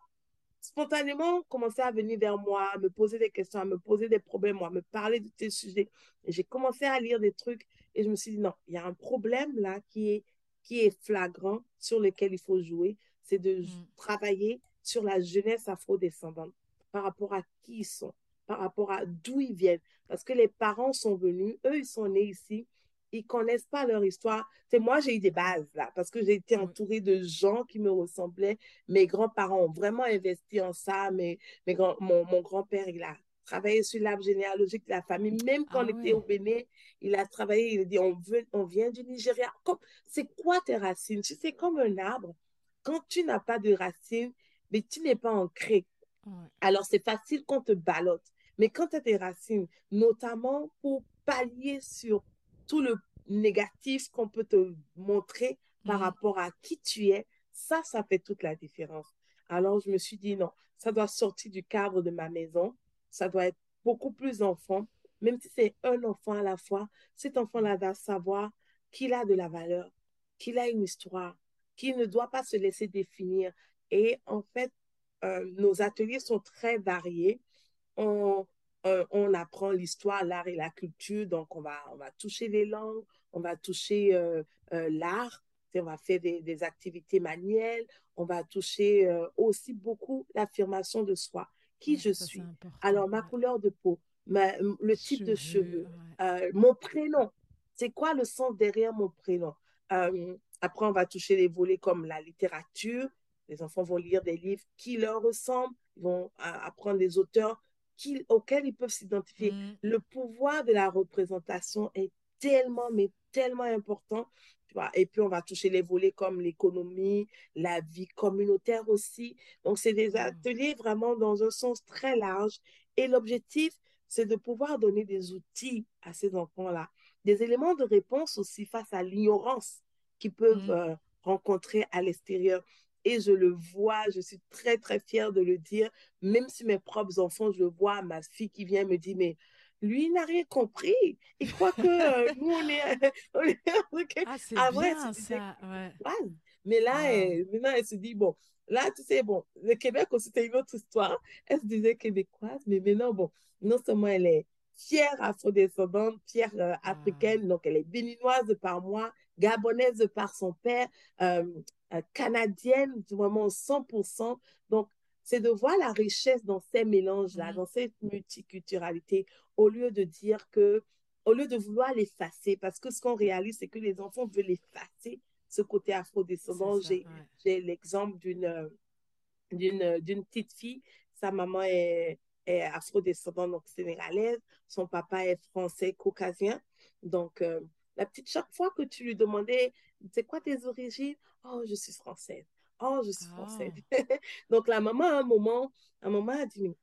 spontanément commencé à venir vers moi, à me poser des questions, à me poser des problèmes, à me parler de tes sujets. Et j'ai commencé à lire des trucs et je me suis dit, non, il y a un problème là qui est, qui est flagrant sur lequel il faut jouer. C'est de mm. travailler sur la jeunesse afro-descendante par rapport à qui ils sont, par rapport à d'où ils viennent. Parce que les parents sont venus, eux, ils sont nés ici, ils connaissent pas leur histoire. C'est moi, j'ai eu des bases là, parce que j'ai été entourée de gens qui me ressemblaient. Mes grands-parents ont vraiment investi en ça. Mes grands, mon, mon grand-père, il a travaillé sur l'arbre généalogique de la famille. Même quand on ah était au Bénin, il a travaillé, il a dit, on, veut, on vient du Nigeria. C'est quoi tes racines? Tu sais, comme un arbre, quand tu n'as pas de racines, mais tu n'es pas ancré. Alors, c'est facile qu'on te ballotte. Mais quand tu as des racines, notamment pour pallier sur tout le négatif qu'on peut te montrer par mm. rapport à qui tu es, ça, ça fait toute la différence. Alors, je me suis dit, non, ça doit sortir du cadre de ma maison. Ça doit être beaucoup plus enfant. Même si c'est un enfant à la fois, cet enfant-là doit savoir qu'il a de la valeur, qu'il a une histoire, qu'il ne doit pas se laisser définir. Et en fait, euh, nos ateliers sont très variés. On, euh, on apprend l'histoire, l'art et la culture. Donc, on va, on va toucher les langues, on va toucher euh, euh, l'art, on va faire des, activités manuelles, on va toucher aussi beaucoup l'affirmation de soi. Qui je suis Alors, ma couleur de peau, le type de cheveux, mon prénom. C'est quoi le sens derrière mon prénom? Après, on va toucher les volets comme la littérature. Les enfants vont lire des livres qui leur ressemblent, ils vont apprendre des auteurs auxquels ils peuvent s'identifier. Mm. Le pouvoir de la représentation est tellement, mais tellement important. Tu vois? Et puis, on va toucher les volets comme l'économie, la vie communautaire aussi. Donc, c'est des mm. ateliers vraiment dans un sens très large. Et l'objectif, c'est de pouvoir donner des outils à ces enfants-là, des éléments de réponse aussi face à l'ignorance qu'ils peuvent mm. euh, rencontrer à l'extérieur et je le vois, je suis très, très fière de le dire, même si mes propres enfants, je le vois, ma fille qui vient me dire, mais lui, il n'a rien compris. Il croit que euh, nous, on est... ah, c'est ah, bien ça, Mais là, elle, maintenant, elle se dit, bon, là, tu sais, bon, le Québec aussi, c'était une autre histoire. Elle se disait québécoise, mais maintenant, bon, non seulement elle est fière afrodescendante, fière euh, ah. africaine, donc elle est béninoise de par moi, gabonaise de par son père, euh, euh, canadienne, vraiment 100%. Donc, c'est de voir la richesse dans ces mélanges-là, mm. dans cette multiculturalité, au lieu de dire que, au lieu de vouloir l'effacer, parce que ce qu'on réalise, c'est que les enfants veulent effacer ce côté afrodescendant. J'ai l'exemple d'une d'une petite fille, sa maman est, est afrodescendante, donc sénégalaise, son papa est français, caucasien. Donc, euh, la petite, chaque fois que tu lui demandais, c'est quoi tes origines? Oh, je suis française. Oh, je suis française. Ah. Donc, la maman, à un moment, un moment, a dit,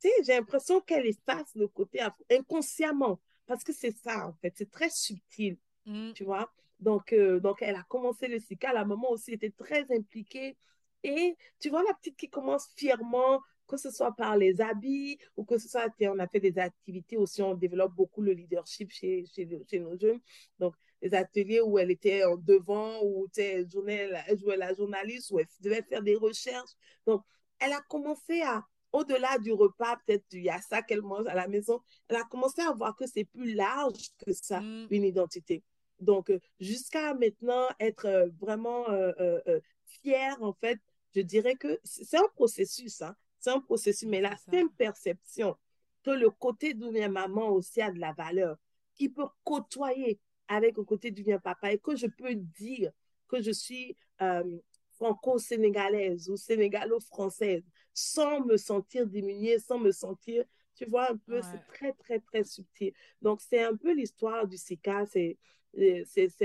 tu sais, j'ai l'impression qu'elle efface le côté inconsciemment, parce que c'est ça, en fait, c'est très subtil, mmh. tu vois. Donc, euh, donc, elle a commencé le SICA, la maman aussi était très impliquée. Et tu vois la petite qui commence fièrement, que ce soit par les habits ou que ce soit, on a fait des activités aussi, on développe beaucoup le leadership chez, chez, chez nos jeunes. Donc, des ateliers où elle était en devant, où elle jouait, elle jouait la journaliste, où elle devait faire des recherches. Donc, elle a commencé à, au-delà du repas, peut-être il y a ça qu'elle mange à la maison, elle a commencé à voir que c'est plus large que ça, mm. une identité. Donc, euh, jusqu'à maintenant, être euh, vraiment euh, fière, en fait, je dirais que c'est un processus. Hein. C'est un processus, mais la simple perception que le côté d'où vient maman aussi a de la valeur, qui peut côtoyer avec le côté d'où vient papa et que je peux dire que je suis euh, franco-sénégalaise ou sénégalo-française sans me sentir diminuée, sans me sentir, tu vois, un peu, c'est très, très, très subtil. Donc, c'est un peu l'histoire du SICA. C'est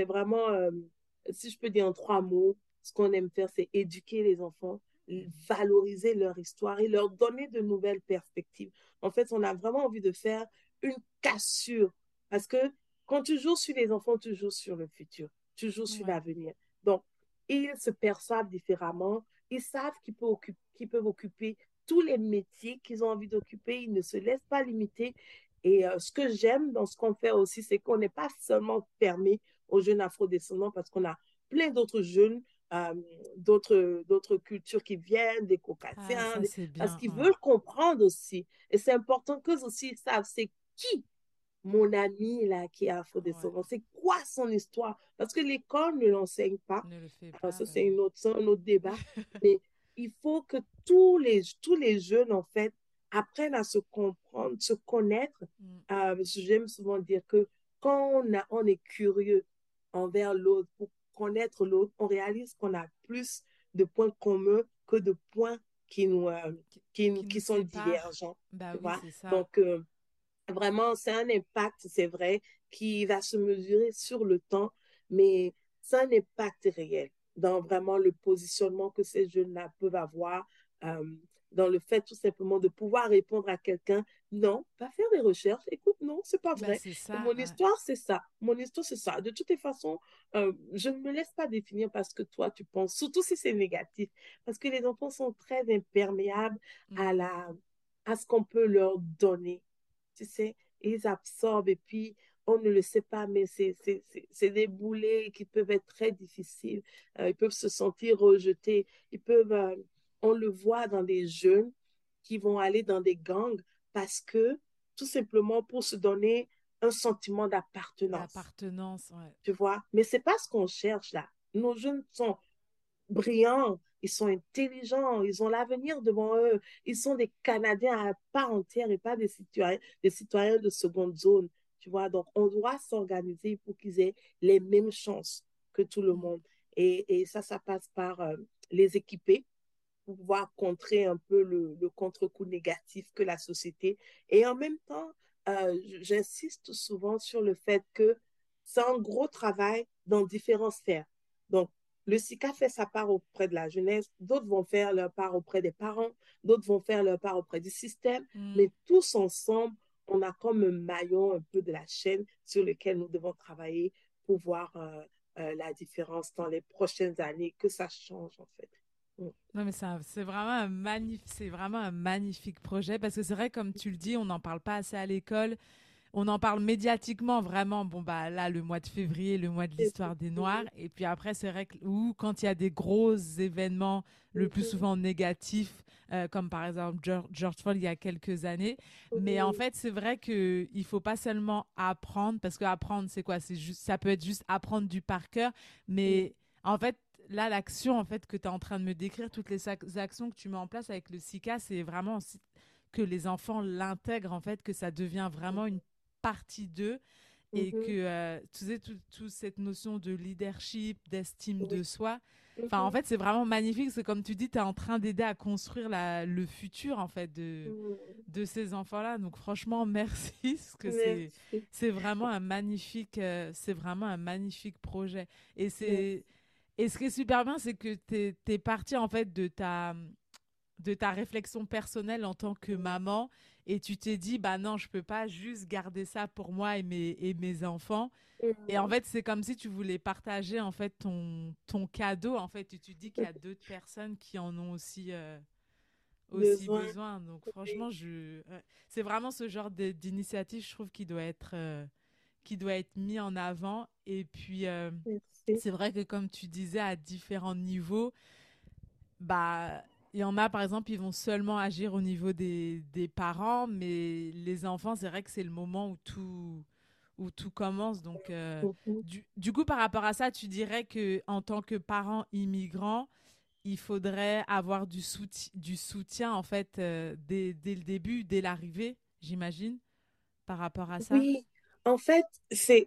vraiment, euh, si je peux dire en trois mots, ce qu'on aime faire, c'est éduquer les enfants valoriser leur histoire et leur donner de nouvelles perspectives. En fait, on a vraiment envie de faire une cassure parce que quand tu joues sur les enfants, tu joues sur le futur, tu joues sur l'avenir. Donc, ils se perçoivent différemment, ils savent qu'ils peuvent, occuper, qu'ils peuvent occuper tous les métiers qu'ils ont envie d'occuper, ils ne se laissent pas limiter. Et euh, ce que j'aime dans ce qu'on fait aussi, c'est qu'on n'est pas seulement fermé aux jeunes afrodescendants parce qu'on a plein d'autres jeunes d'autres d'autres cultures qui viennent, des caucasiens, ah, parce qu'ils veulent comprendre aussi. Et c'est important qu'eux aussi savent c'est qui mon ami là qui a afro-descendant, c'est quoi son histoire? Parce que l'école ne l'enseigne pas. pas ça, c'est une autre, un autre débat. mais il faut que tous les, tous les jeunes, en fait, apprennent à se comprendre, se connaître. Mm. Euh, j'aime souvent dire que quand on, a, on est curieux envers l'autre, pour connaître l'autre, on réalise qu'on a plus de points communs que de points qui nous, euh, qui, qui, sont divergents. Bah oui, ça. Donc, euh, vraiment, c'est un impact, c'est vrai, qui va se mesurer sur le temps, mais c'est un impact réel dans vraiment le positionnement que ces jeunes-là peuvent avoir, euh, dans le fait tout simplement de pouvoir répondre à quelqu'un, non, pas faire des recherches, écoute, non, c'est pas ben, vrai. mon histoire, c'est ça. Mon histoire, c'est ça. De toutes les façons, euh, je ne me laisse pas définir parce que toi, tu penses, surtout si c'est négatif, parce que les enfants sont très imperméables à, mm. la, à ce qu'on peut leur donner. Tu sais, ils absorbent et puis on ne le sait pas, mais c'est des boulets qui peuvent être très difficiles. Euh, ils peuvent se sentir rejetés. Ils peuvent, euh, on le voit dans des jeunes qui vont aller dans des gangs parce que, tout simplement pour se donner un sentiment d'appartenance. D'appartenance, ouais. Tu vois, mais c'est pas ce qu'on cherche là. Nos jeunes sont brillants, ils sont intelligents, ils ont l'avenir devant eux. Ils sont des Canadiens à part entière et pas des citoyens, de seconde zone. Tu vois, donc on doit s'organiser pour qu'ils aient les mêmes chances que tout le monde. Et, ça, ça passe par euh, les équiper pour pouvoir contrer un peu le, le contre-coup négatif que la société. Et en même temps, euh, j'insiste souvent sur le fait que c'est un gros travail dans différentes sphères. Donc, le SICA fait sa part auprès de la jeunesse, d'autres vont faire leur part auprès des parents, d'autres vont faire leur part auprès du système, mm. mais tous ensemble, on a comme un maillon un peu de la chaîne sur lequel nous devons travailler pour voir euh, euh, la différence dans les prochaines années, que ça change en fait. Mm. Non mais c'est vraiment un magnifique, c'est vraiment un magnifique projet parce que c'est vrai comme tu le dis, on n'en parle pas assez à l'école. On en parle médiatiquement vraiment. Bon bah là le mois de février, le mois de l'histoire des Noirs, et puis après c'est vrai que ou quand il y a des gros événements, le plus souvent négatifs, euh, comme par exemple George, Floyd il y a quelques années. Mais en fait, c'est vrai que il faut pas seulement apprendre, parce que apprendre, c'est quoi? C'est juste, ça peut être juste apprendre du par cœur, mais en fait, là, l'action en fait que tu es en train de me décrire, toutes les actions que tu mets en place avec le SICA, c'est vraiment que les enfants l'intègrent en fait, que ça devient vraiment une partie d'eux et que euh, tu sais toute cette notion de leadership, d'estime de soi, Enfin, en mhm. fait, c'est vraiment magnifique. C'est comme tu dis, tu es en train d'aider à construire la, le futur, en fait, de, mhm. de ces enfants-là. Donc, franchement, merci. Parce que c'est, vraiment un magnifique, euh, c'est vraiment un magnifique projet. Et c'est, et ce qui est super bien, c'est que tu es, parti, en fait, de ta, de ta réflexion personnelle en tant que maman et tu t'es dit bah non je peux pas juste garder ça pour moi et mes et mes enfants. Et en fait c'est comme si tu voulais partager en fait ton ton cadeau en fait et tu dis qu'il y a d'autres personnes qui en ont aussi euh, aussi besoin. donc franchement je c'est vraiment ce genre d'initiative je trouve qui doit être euh, qui doit être mis en avant. Et puis euh, c'est vrai que comme tu disais à différents niveaux bah il y en a, par exemple, ils vont seulement agir au niveau des, des parents, mais les enfants, c'est vrai que c'est le moment où tout, où tout commence. Donc, euh, du, du, coup, par rapport à ça, tu dirais que en tant que parent immigrant, il faudrait avoir du, soutien, du soutien, en fait, euh, dès, dès, le début, dès l'arrivée, j'imagine, par rapport à ça? Oui, en fait, c'est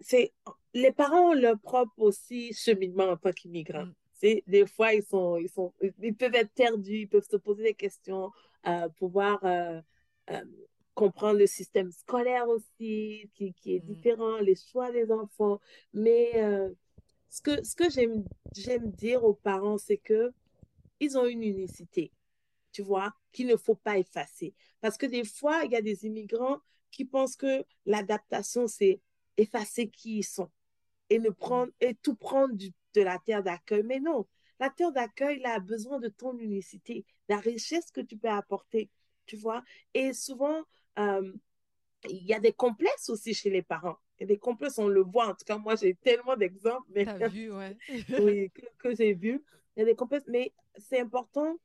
les parents ont leur propre aussi cheminement en tant qu'immigrants. Mm des fois, ils, sont, ils, sont, ils peuvent être perdus, ils peuvent se poser des questions, euh, pouvoir euh, euh, comprendre le système scolaire aussi, qui, qui est mm. différent, les choix des enfants. Mais euh, ce que, ce que j'aime, j'aime dire aux parents, c'est que ils ont une unicité, tu vois, qu'il ne faut pas effacer. Parce que des fois, il y a des immigrants qui pensent que l'adaptation, c'est effacer qui ils sont et ne prendre et tout prendre du de la terre d'accueil. Mais non, la terre d'accueil a besoin de ton unicité, de la richesse que tu peux apporter, tu vois. Et souvent, euh, il y a des complexes aussi chez les parents. Et des complexes, on le voit. En tout cas, moi, j'ai tellement d'exemples. Mais... vu, ouais. oui, que, j'ai vu. il y a des complexes, mais c'est important,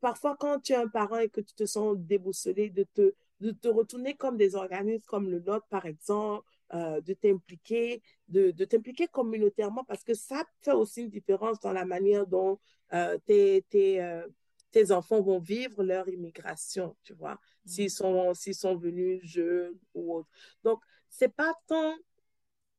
parfois quand tu es un parent et que tu te sens déboussolé, de te, de te retourner comme des organismes comme le nôtre, par exemple, euh, de t'impliquer, de, de t'impliquer communautairement, parce que ça fait aussi une différence dans la manière dont euh, tes, tes, euh, tes enfants vont vivre leur immigration, tu vois, mm. s'ils sont, s'ils sont venus jeunes ou autres. Donc, c'est pas tant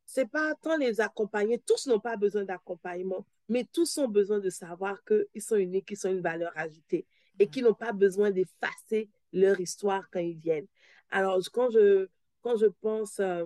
c'est pas tant les accompagner. Tous n'ont pas besoin d'accompagnement, mais tous ont besoin de savoir qu'ils sont uniques, qu'ils sont une valeur ajoutée et qu'ils n'ont pas besoin d'effacer leur histoire quand ils viennent. Alors, quand je, quand je pense euh,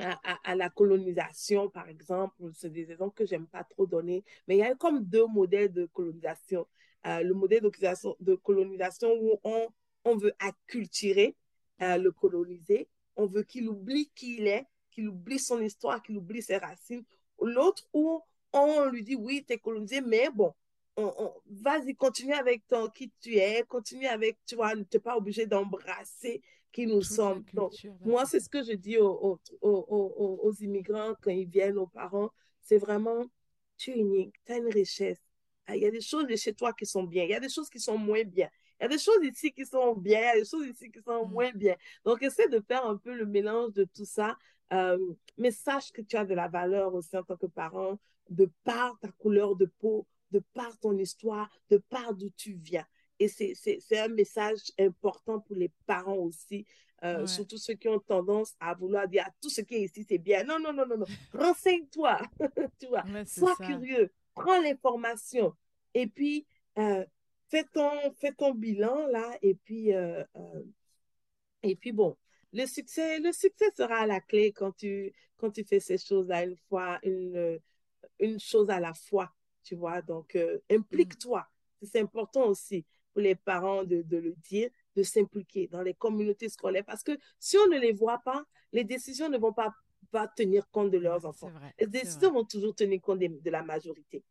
à, la colonisation, par exemple, c'est des exemples que j'aime pas trop donner, mais il y a comme deux modèles de colonisation. Euh, le modèle de, colonisation où on, on veut acculturer euh, le colonisé, on veut qu'il oublie qui il est, qu'il oublie son histoire, qu'il oublie ses racines. L'autre où on lui dit oui, tu es colonisé, mais bon, on, vas-y, continue avec ton qui tu es, continue avec, tu vois, tu n'es pas obligé d'embrasser qui nous sommes. Donc, moi, c'est ce que je dis aux, aux, aux, immigrants quand ils viennent, aux parents, c'est vraiment, tu es unique, tu as une richesse. Ah, il y a des choses de chez toi qui sont bien, il y a des choses qui sont moins bien. Il y a des choses ici qui sont bien, il y a des choses ici qui sont mm. moins bien. Donc, essaie de faire un peu le mélange de tout ça. Euh, mais sache que tu as de la valeur aussi en tant que parent, de par ta couleur de peau, de par ton histoire, de par d'où tu viens. Et c'est un message important pour les parents aussi, euh, surtout ceux qui ont tendance à vouloir dire ah, tout ce qui est ici, c'est bien. Non, non, non, non, non. Renseigne-toi, tu vois. Sois curieux, prends l'information. Et puis, euh, fais, ton, fais ton bilan là. Et puis, euh, et puis bon, le succès, le succès sera la clé quand tu, quand tu fais ces choses-là une fois, une, une chose à la fois, tu vois. Donc, euh, implique-toi. C'est important aussi pour les parents de, de le dire, de s'impliquer dans les communautés scolaires parce que si on ne les voit pas, les décisions ne vont pas, pas tenir compte de leurs enfants. les décisions vont toujours tenir compte de, la majorité.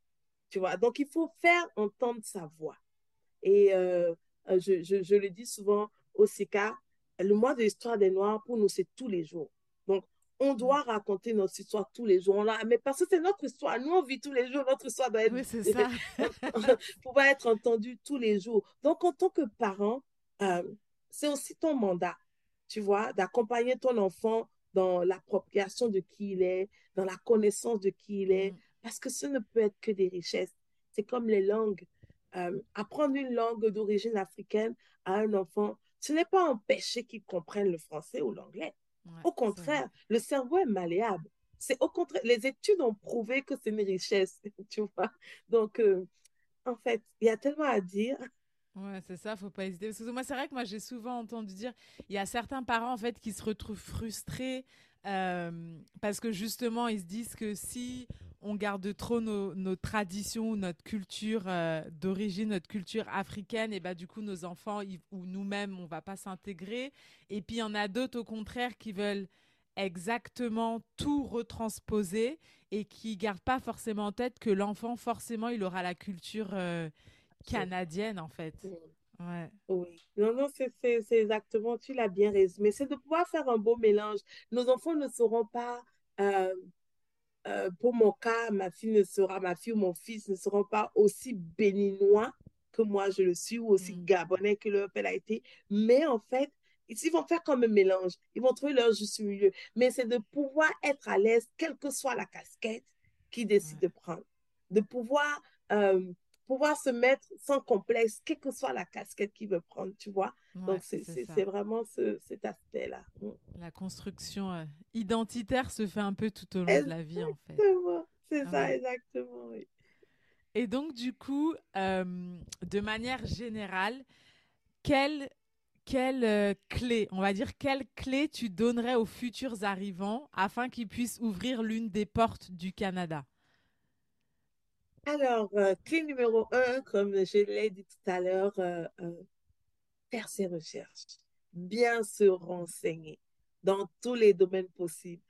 Tu vois, donc il faut faire entendre sa voix. Et euh, je, je, je, le dis souvent au SICA, le mois de l'histoire des Noirs, pour nous, c'est tous les jours. On mm. doit raconter notre histoire tous les jours. Là, mais parce que c'est notre histoire. Nous, on vit tous les jours. Notre histoire doit être, oui, c'est ça. pouvoir être entendue tous les jours. Donc, en tant que parent, euh, c'est aussi ton mandat, tu vois, d'accompagner ton enfant dans l'appropriation de qui il est, dans la connaissance de qui il est, mm. parce que ce ne peut être que des richesses. C'est comme les langues. Euh, apprendre une langue d'origine africaine à un enfant, ce n'est pas empêcher qu'ils comprennent le français ou l'anglais. Au contraire, le cerveau est malléable. C'est au contraire, les études ont prouvé que c'est une richesse, tu vois. Donc, euh, en fait, il y a tellement à dire. Ouais, c'est ça, faut pas hésiter. Parce que moi, c'est vrai que moi, j'ai souvent entendu dire, il y a certains parents, en fait, qui se retrouvent frustrés euh, parce que justement, ils se disent que si on garde trop nos, traditions, notre culture euh, d'origine, notre culture africaine, et bah du coup nos enfants ou nous-mêmes on va pas s'intégrer. Et puis il y en a d'autres au contraire qui veulent exactement tout retransposer et qui gardent pas forcément en tête que l'enfant forcément il aura la culture euh, canadienne en fait. Ouais. Oui, non, non, c'est exactement, tu l'as bien résumé. C'est de pouvoir faire un beau mélange. Nos enfants ne seront pas euh, euh, pour mon cas, ma fille ne sera, ma fille ou mon fils ne seront pas aussi béninois que moi je le suis ou aussi mm. gabonais que leur père a été. Mais en fait, ils vont faire comme un mélange. Ils vont trouver leur juste milieu. Mais c'est de pouvoir être à l'aise, quelle que soit la casquette qu'ils décident de prendre. De pouvoir euh, pouvoir se mettre sans complexe, quelle que soit la casquette qu'il veut prendre, tu vois. Donc, c'est vraiment ce, cet aspect-là. Mm. La construction euh, identitaire se fait un peu tout au long de la vie, en fait. C'est ah ça, exactement, oui. Et donc, du coup, euh, de manière générale, quelle, quelle euh, clé, on va dire, quelle clé tu donnerais aux futurs arrivants afin qu'ils puissent ouvrir l'une des portes du Canada? Alors, clé numéro un, comme je l'ai dit tout à l'heure, faire ses recherches, bien se renseigner dans tous les domaines possibles,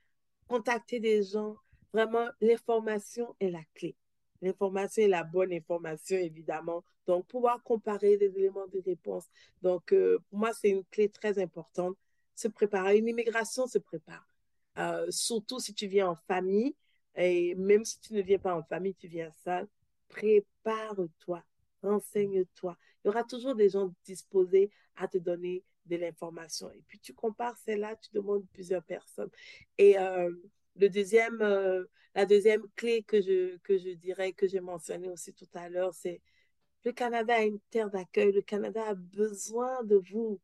contacter des gens. Vraiment, l'information est la clé. L'information est la bonne information, évidemment. Donc, pouvoir comparer des éléments de réponse. Donc, pour moi, c'est une clé très importante. Se préparer. Une immigration se prépare. surtout si tu viens en famille, et même si tu ne viens pas en famille, tu viens seul, prépare-toi, renseigne-toi. Il y aura toujours des gens disposés à te donner de l'information. Et puis tu compares celle-là, tu demandes plusieurs personnes. Et euh, le deuxième, euh, la deuxième clé que je, que je dirais, que j'ai mentionné aussi tout à l'heure, c'est le Canada a une terre d'accueil. Le Canada a besoin de vous.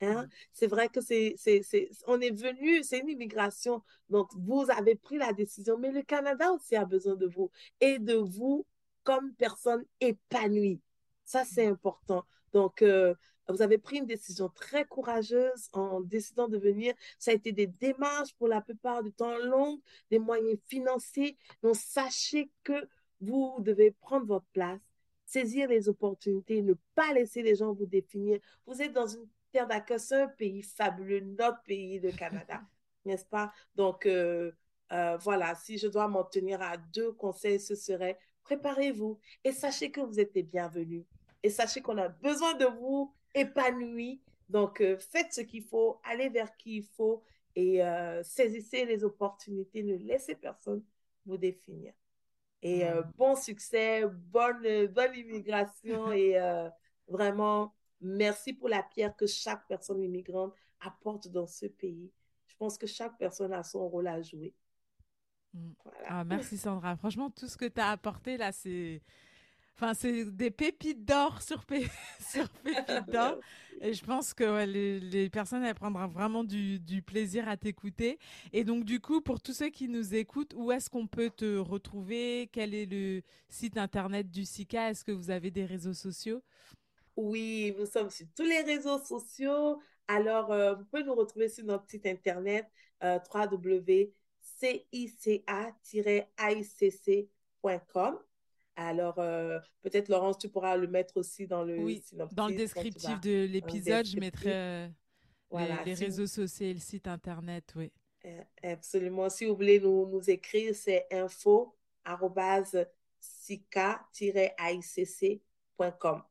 Hein? Mm. C'est vrai que c'est, c'est, c'est, on est venu, c'est une immigration. Donc, vous avez pris la décision, mais le Canada aussi a besoin de vous et de vous comme personne épanouie. Ça, c'est important. Donc, euh, vous avez pris une décision très courageuse en décidant de venir. Ça a été des démarches pour la plupart du temps longues, des moyens financiers. Donc, sachez que vous devez prendre votre place, saisir les opportunités, ne pas laisser les gens vous définir. Vous êtes dans une terre d'accueil, c'est un pays fabuleux, notre pays, le Canada, n'est-ce pas? Donc, euh, euh, voilà, si je dois m'en tenir à deux conseils, ce serait préparez-vous et sachez que vous êtes les bienvenus. Et sachez qu'on a besoin de vous épanoui. Donc, euh, faites ce qu'il faut, allez vers qui il faut et euh, saisissez les opportunités. Ne laissez personne vous définir. Et euh, bon succès, bonne, bonne immigration et vraiment, merci pour la pierre que chaque personne immigrante apporte dans ce pays. Je pense que chaque personne a son rôle à jouer. Mm. Ah, merci Sandra. Franchement, tout ce que tu as apporté là, c'est Enfin, c'est des pépites d'or sur, sur pépites d'or. Et je pense que les, personnes, elles prendront vraiment du, plaisir à t'écouter. Et donc, du coup, pour tous ceux qui nous écoutent, où est-ce qu'on peut te retrouver? Quel est le site internet du SICA Est-ce que vous avez des réseaux sociaux? Oui, nous sommes sur tous les réseaux sociaux. Alors, euh, vous pouvez nous retrouver sur notre site internet euh, www.cica-icc.com. Alors, euh, peut-être, Laurence, tu pourras le mettre aussi dans le, oui, dans le descriptif de l'épisode. Je mettrai euh, les, réseaux sociaux et le site Internet. Oui. Euh, absolument. Si vous voulez nous, nous écrire, c'est info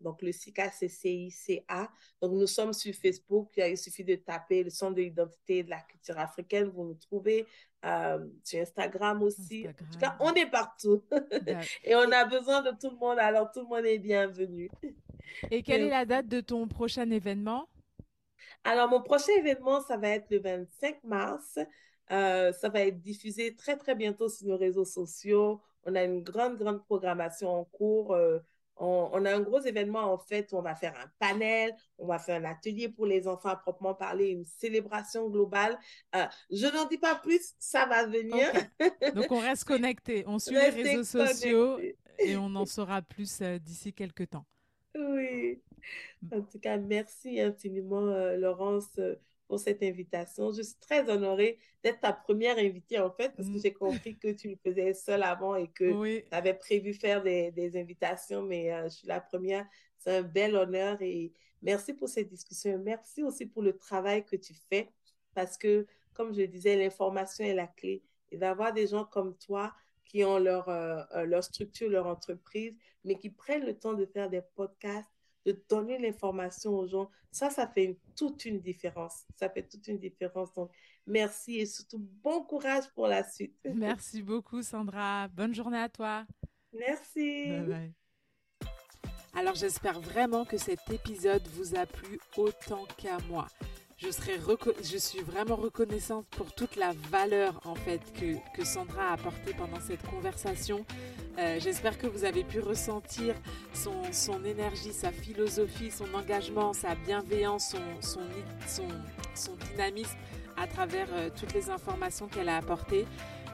Donc, le SICA, c'est C-I-C-A. Donc, nous sommes sur Facebook. Il suffit de taper le son de l'identité de la culture africaine. Vous nous trouvez euh, sur Instagram aussi. En tout cas, on est partout. Et on a besoin de tout le monde. Alors, tout le monde est bienvenu. Et quelle est la date de ton prochain événement? Alors, mon prochain événement, ça va être le 25 mars. Euh, ça va être diffusé très, très bientôt sur nos réseaux sociaux. On a une grande, grande programmation en cours. Euh, on, a un gros événement, en fait, on va faire un panel, on va faire un atelier pour les enfants à proprement parler, une célébration globale. Euh, je n'en dis pas plus, ça va venir. Donc, on reste connecté, on suit les réseaux sociaux et on en saura plus euh, d'ici quelques temps. Oui. En tout cas, merci infiniment, euh, Laurence, pour cette invitation. Je suis très honorée d'être ta première invitée, en fait, parce que mm. j'ai compris que tu le faisais seule avant et que tu avais prévu faire des, des invitations, mais euh, je suis la première. C'est un bel honneur et merci pour cette discussion. Merci aussi pour le travail que tu fais, parce que, comme je disais, l'information est la clé. Et d'avoir des gens comme toi qui ont leur, euh, euh, leur structure, leur entreprise, mais qui prennent le temps de faire des podcasts, de donner l'information aux gens, ça, ça fait toute une différence. Ça fait toute une différence. Donc, merci et surtout bon courage pour la suite. Merci beaucoup, Sandra. Bonne journée à toi. Merci. Bye bye. Alors, j'espère vraiment que cet épisode vous a plu autant qu'à moi je, serais je suis vraiment reconnaissante pour toute la valeur en fait que, que Sandra a apportée pendant cette conversation. Euh, j'espère que vous avez pu ressentir son, énergie, sa philosophie, son engagement, sa bienveillance, son, dynamisme à travers euh, toutes les informations qu'elle a apportées.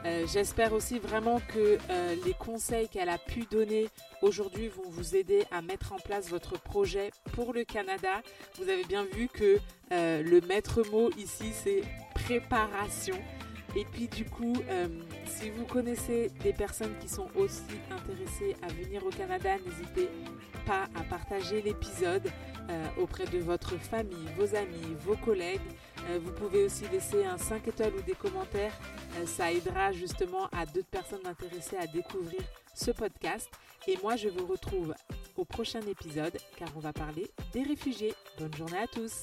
Euh, j'espère aussi vraiment que les conseils qu'elle a pu donner aujourd'hui vont vous aider à mettre en place votre projet pour le Canada. Vous avez bien vu que le maître mot ici, c'est préparation. Et puis du coup, si vous connaissez des personnes qui sont aussi intéressées à venir au Canada, n'hésitez pas à partager l'épisode auprès de votre famille, vos amis, vos collègues. Euh, vous pouvez aussi laisser un 5 étoiles ou des commentaires. Euh, ça aidera justement à d'autres personnes intéressées à découvrir ce podcast. Et moi, je vous retrouve au prochain épisode car on va parler des réfugiés. Bonne journée à tous.